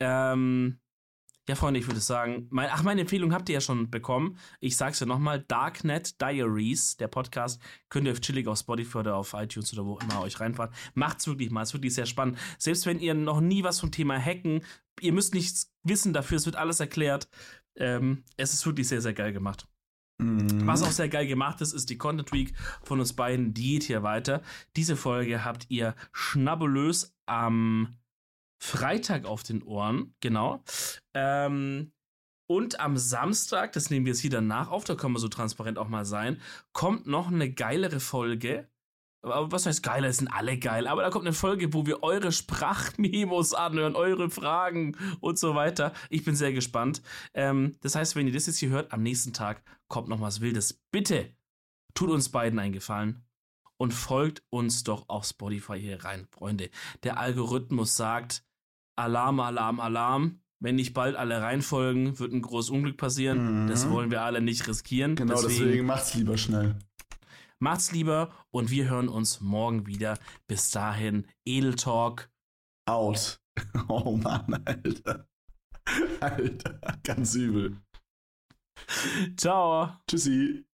Ähm, ja, Freunde, ich würde sagen, mein, ach, meine Empfehlung habt ihr ja schon bekommen. Ich sag's ja nochmal, Darknet Diaries, der Podcast, könnt ihr auf chillig auf Spotify oder auf iTunes oder wo immer euch reinfahren. Macht's wirklich mal, ist wirklich sehr spannend. Selbst wenn ihr noch nie was vom Thema Hacken, ihr müsst nichts wissen dafür, es wird alles erklärt. Ähm, es ist wirklich sehr, sehr geil gemacht. Mhm. Was auch sehr geil gemacht ist, ist die Content Week von uns beiden. Die geht hier weiter. Diese Folge habt ihr schnabulös am Freitag auf den Ohren, genau. Ähm, und am Samstag, das nehmen wir jetzt hier danach auf, da können wir so transparent auch mal sein, kommt noch eine geilere Folge. Was heißt geiler? Es sind alle geil. Aber da kommt eine Folge, wo wir eure Sprachmemos anhören, eure Fragen und so weiter. Ich bin sehr gespannt. Ähm, das heißt, wenn ihr das jetzt hier hört, am nächsten Tag kommt noch was Wildes. Bitte tut uns beiden einen Gefallen und folgt uns doch auf Spotify hier rein, Freunde. Der Algorithmus sagt, Alarm, Alarm, Alarm. Wenn nicht bald alle reinfolgen, wird ein großes Unglück passieren. Mhm. Das wollen wir alle nicht riskieren. Genau, deswegen, macht's lieber schnell. Macht's lieber und wir hören uns morgen wieder. Bis dahin, Edeltalk. Out. [laughs] Oh Mann, Alter. Alter, ganz übel. Ciao. Tschüssi.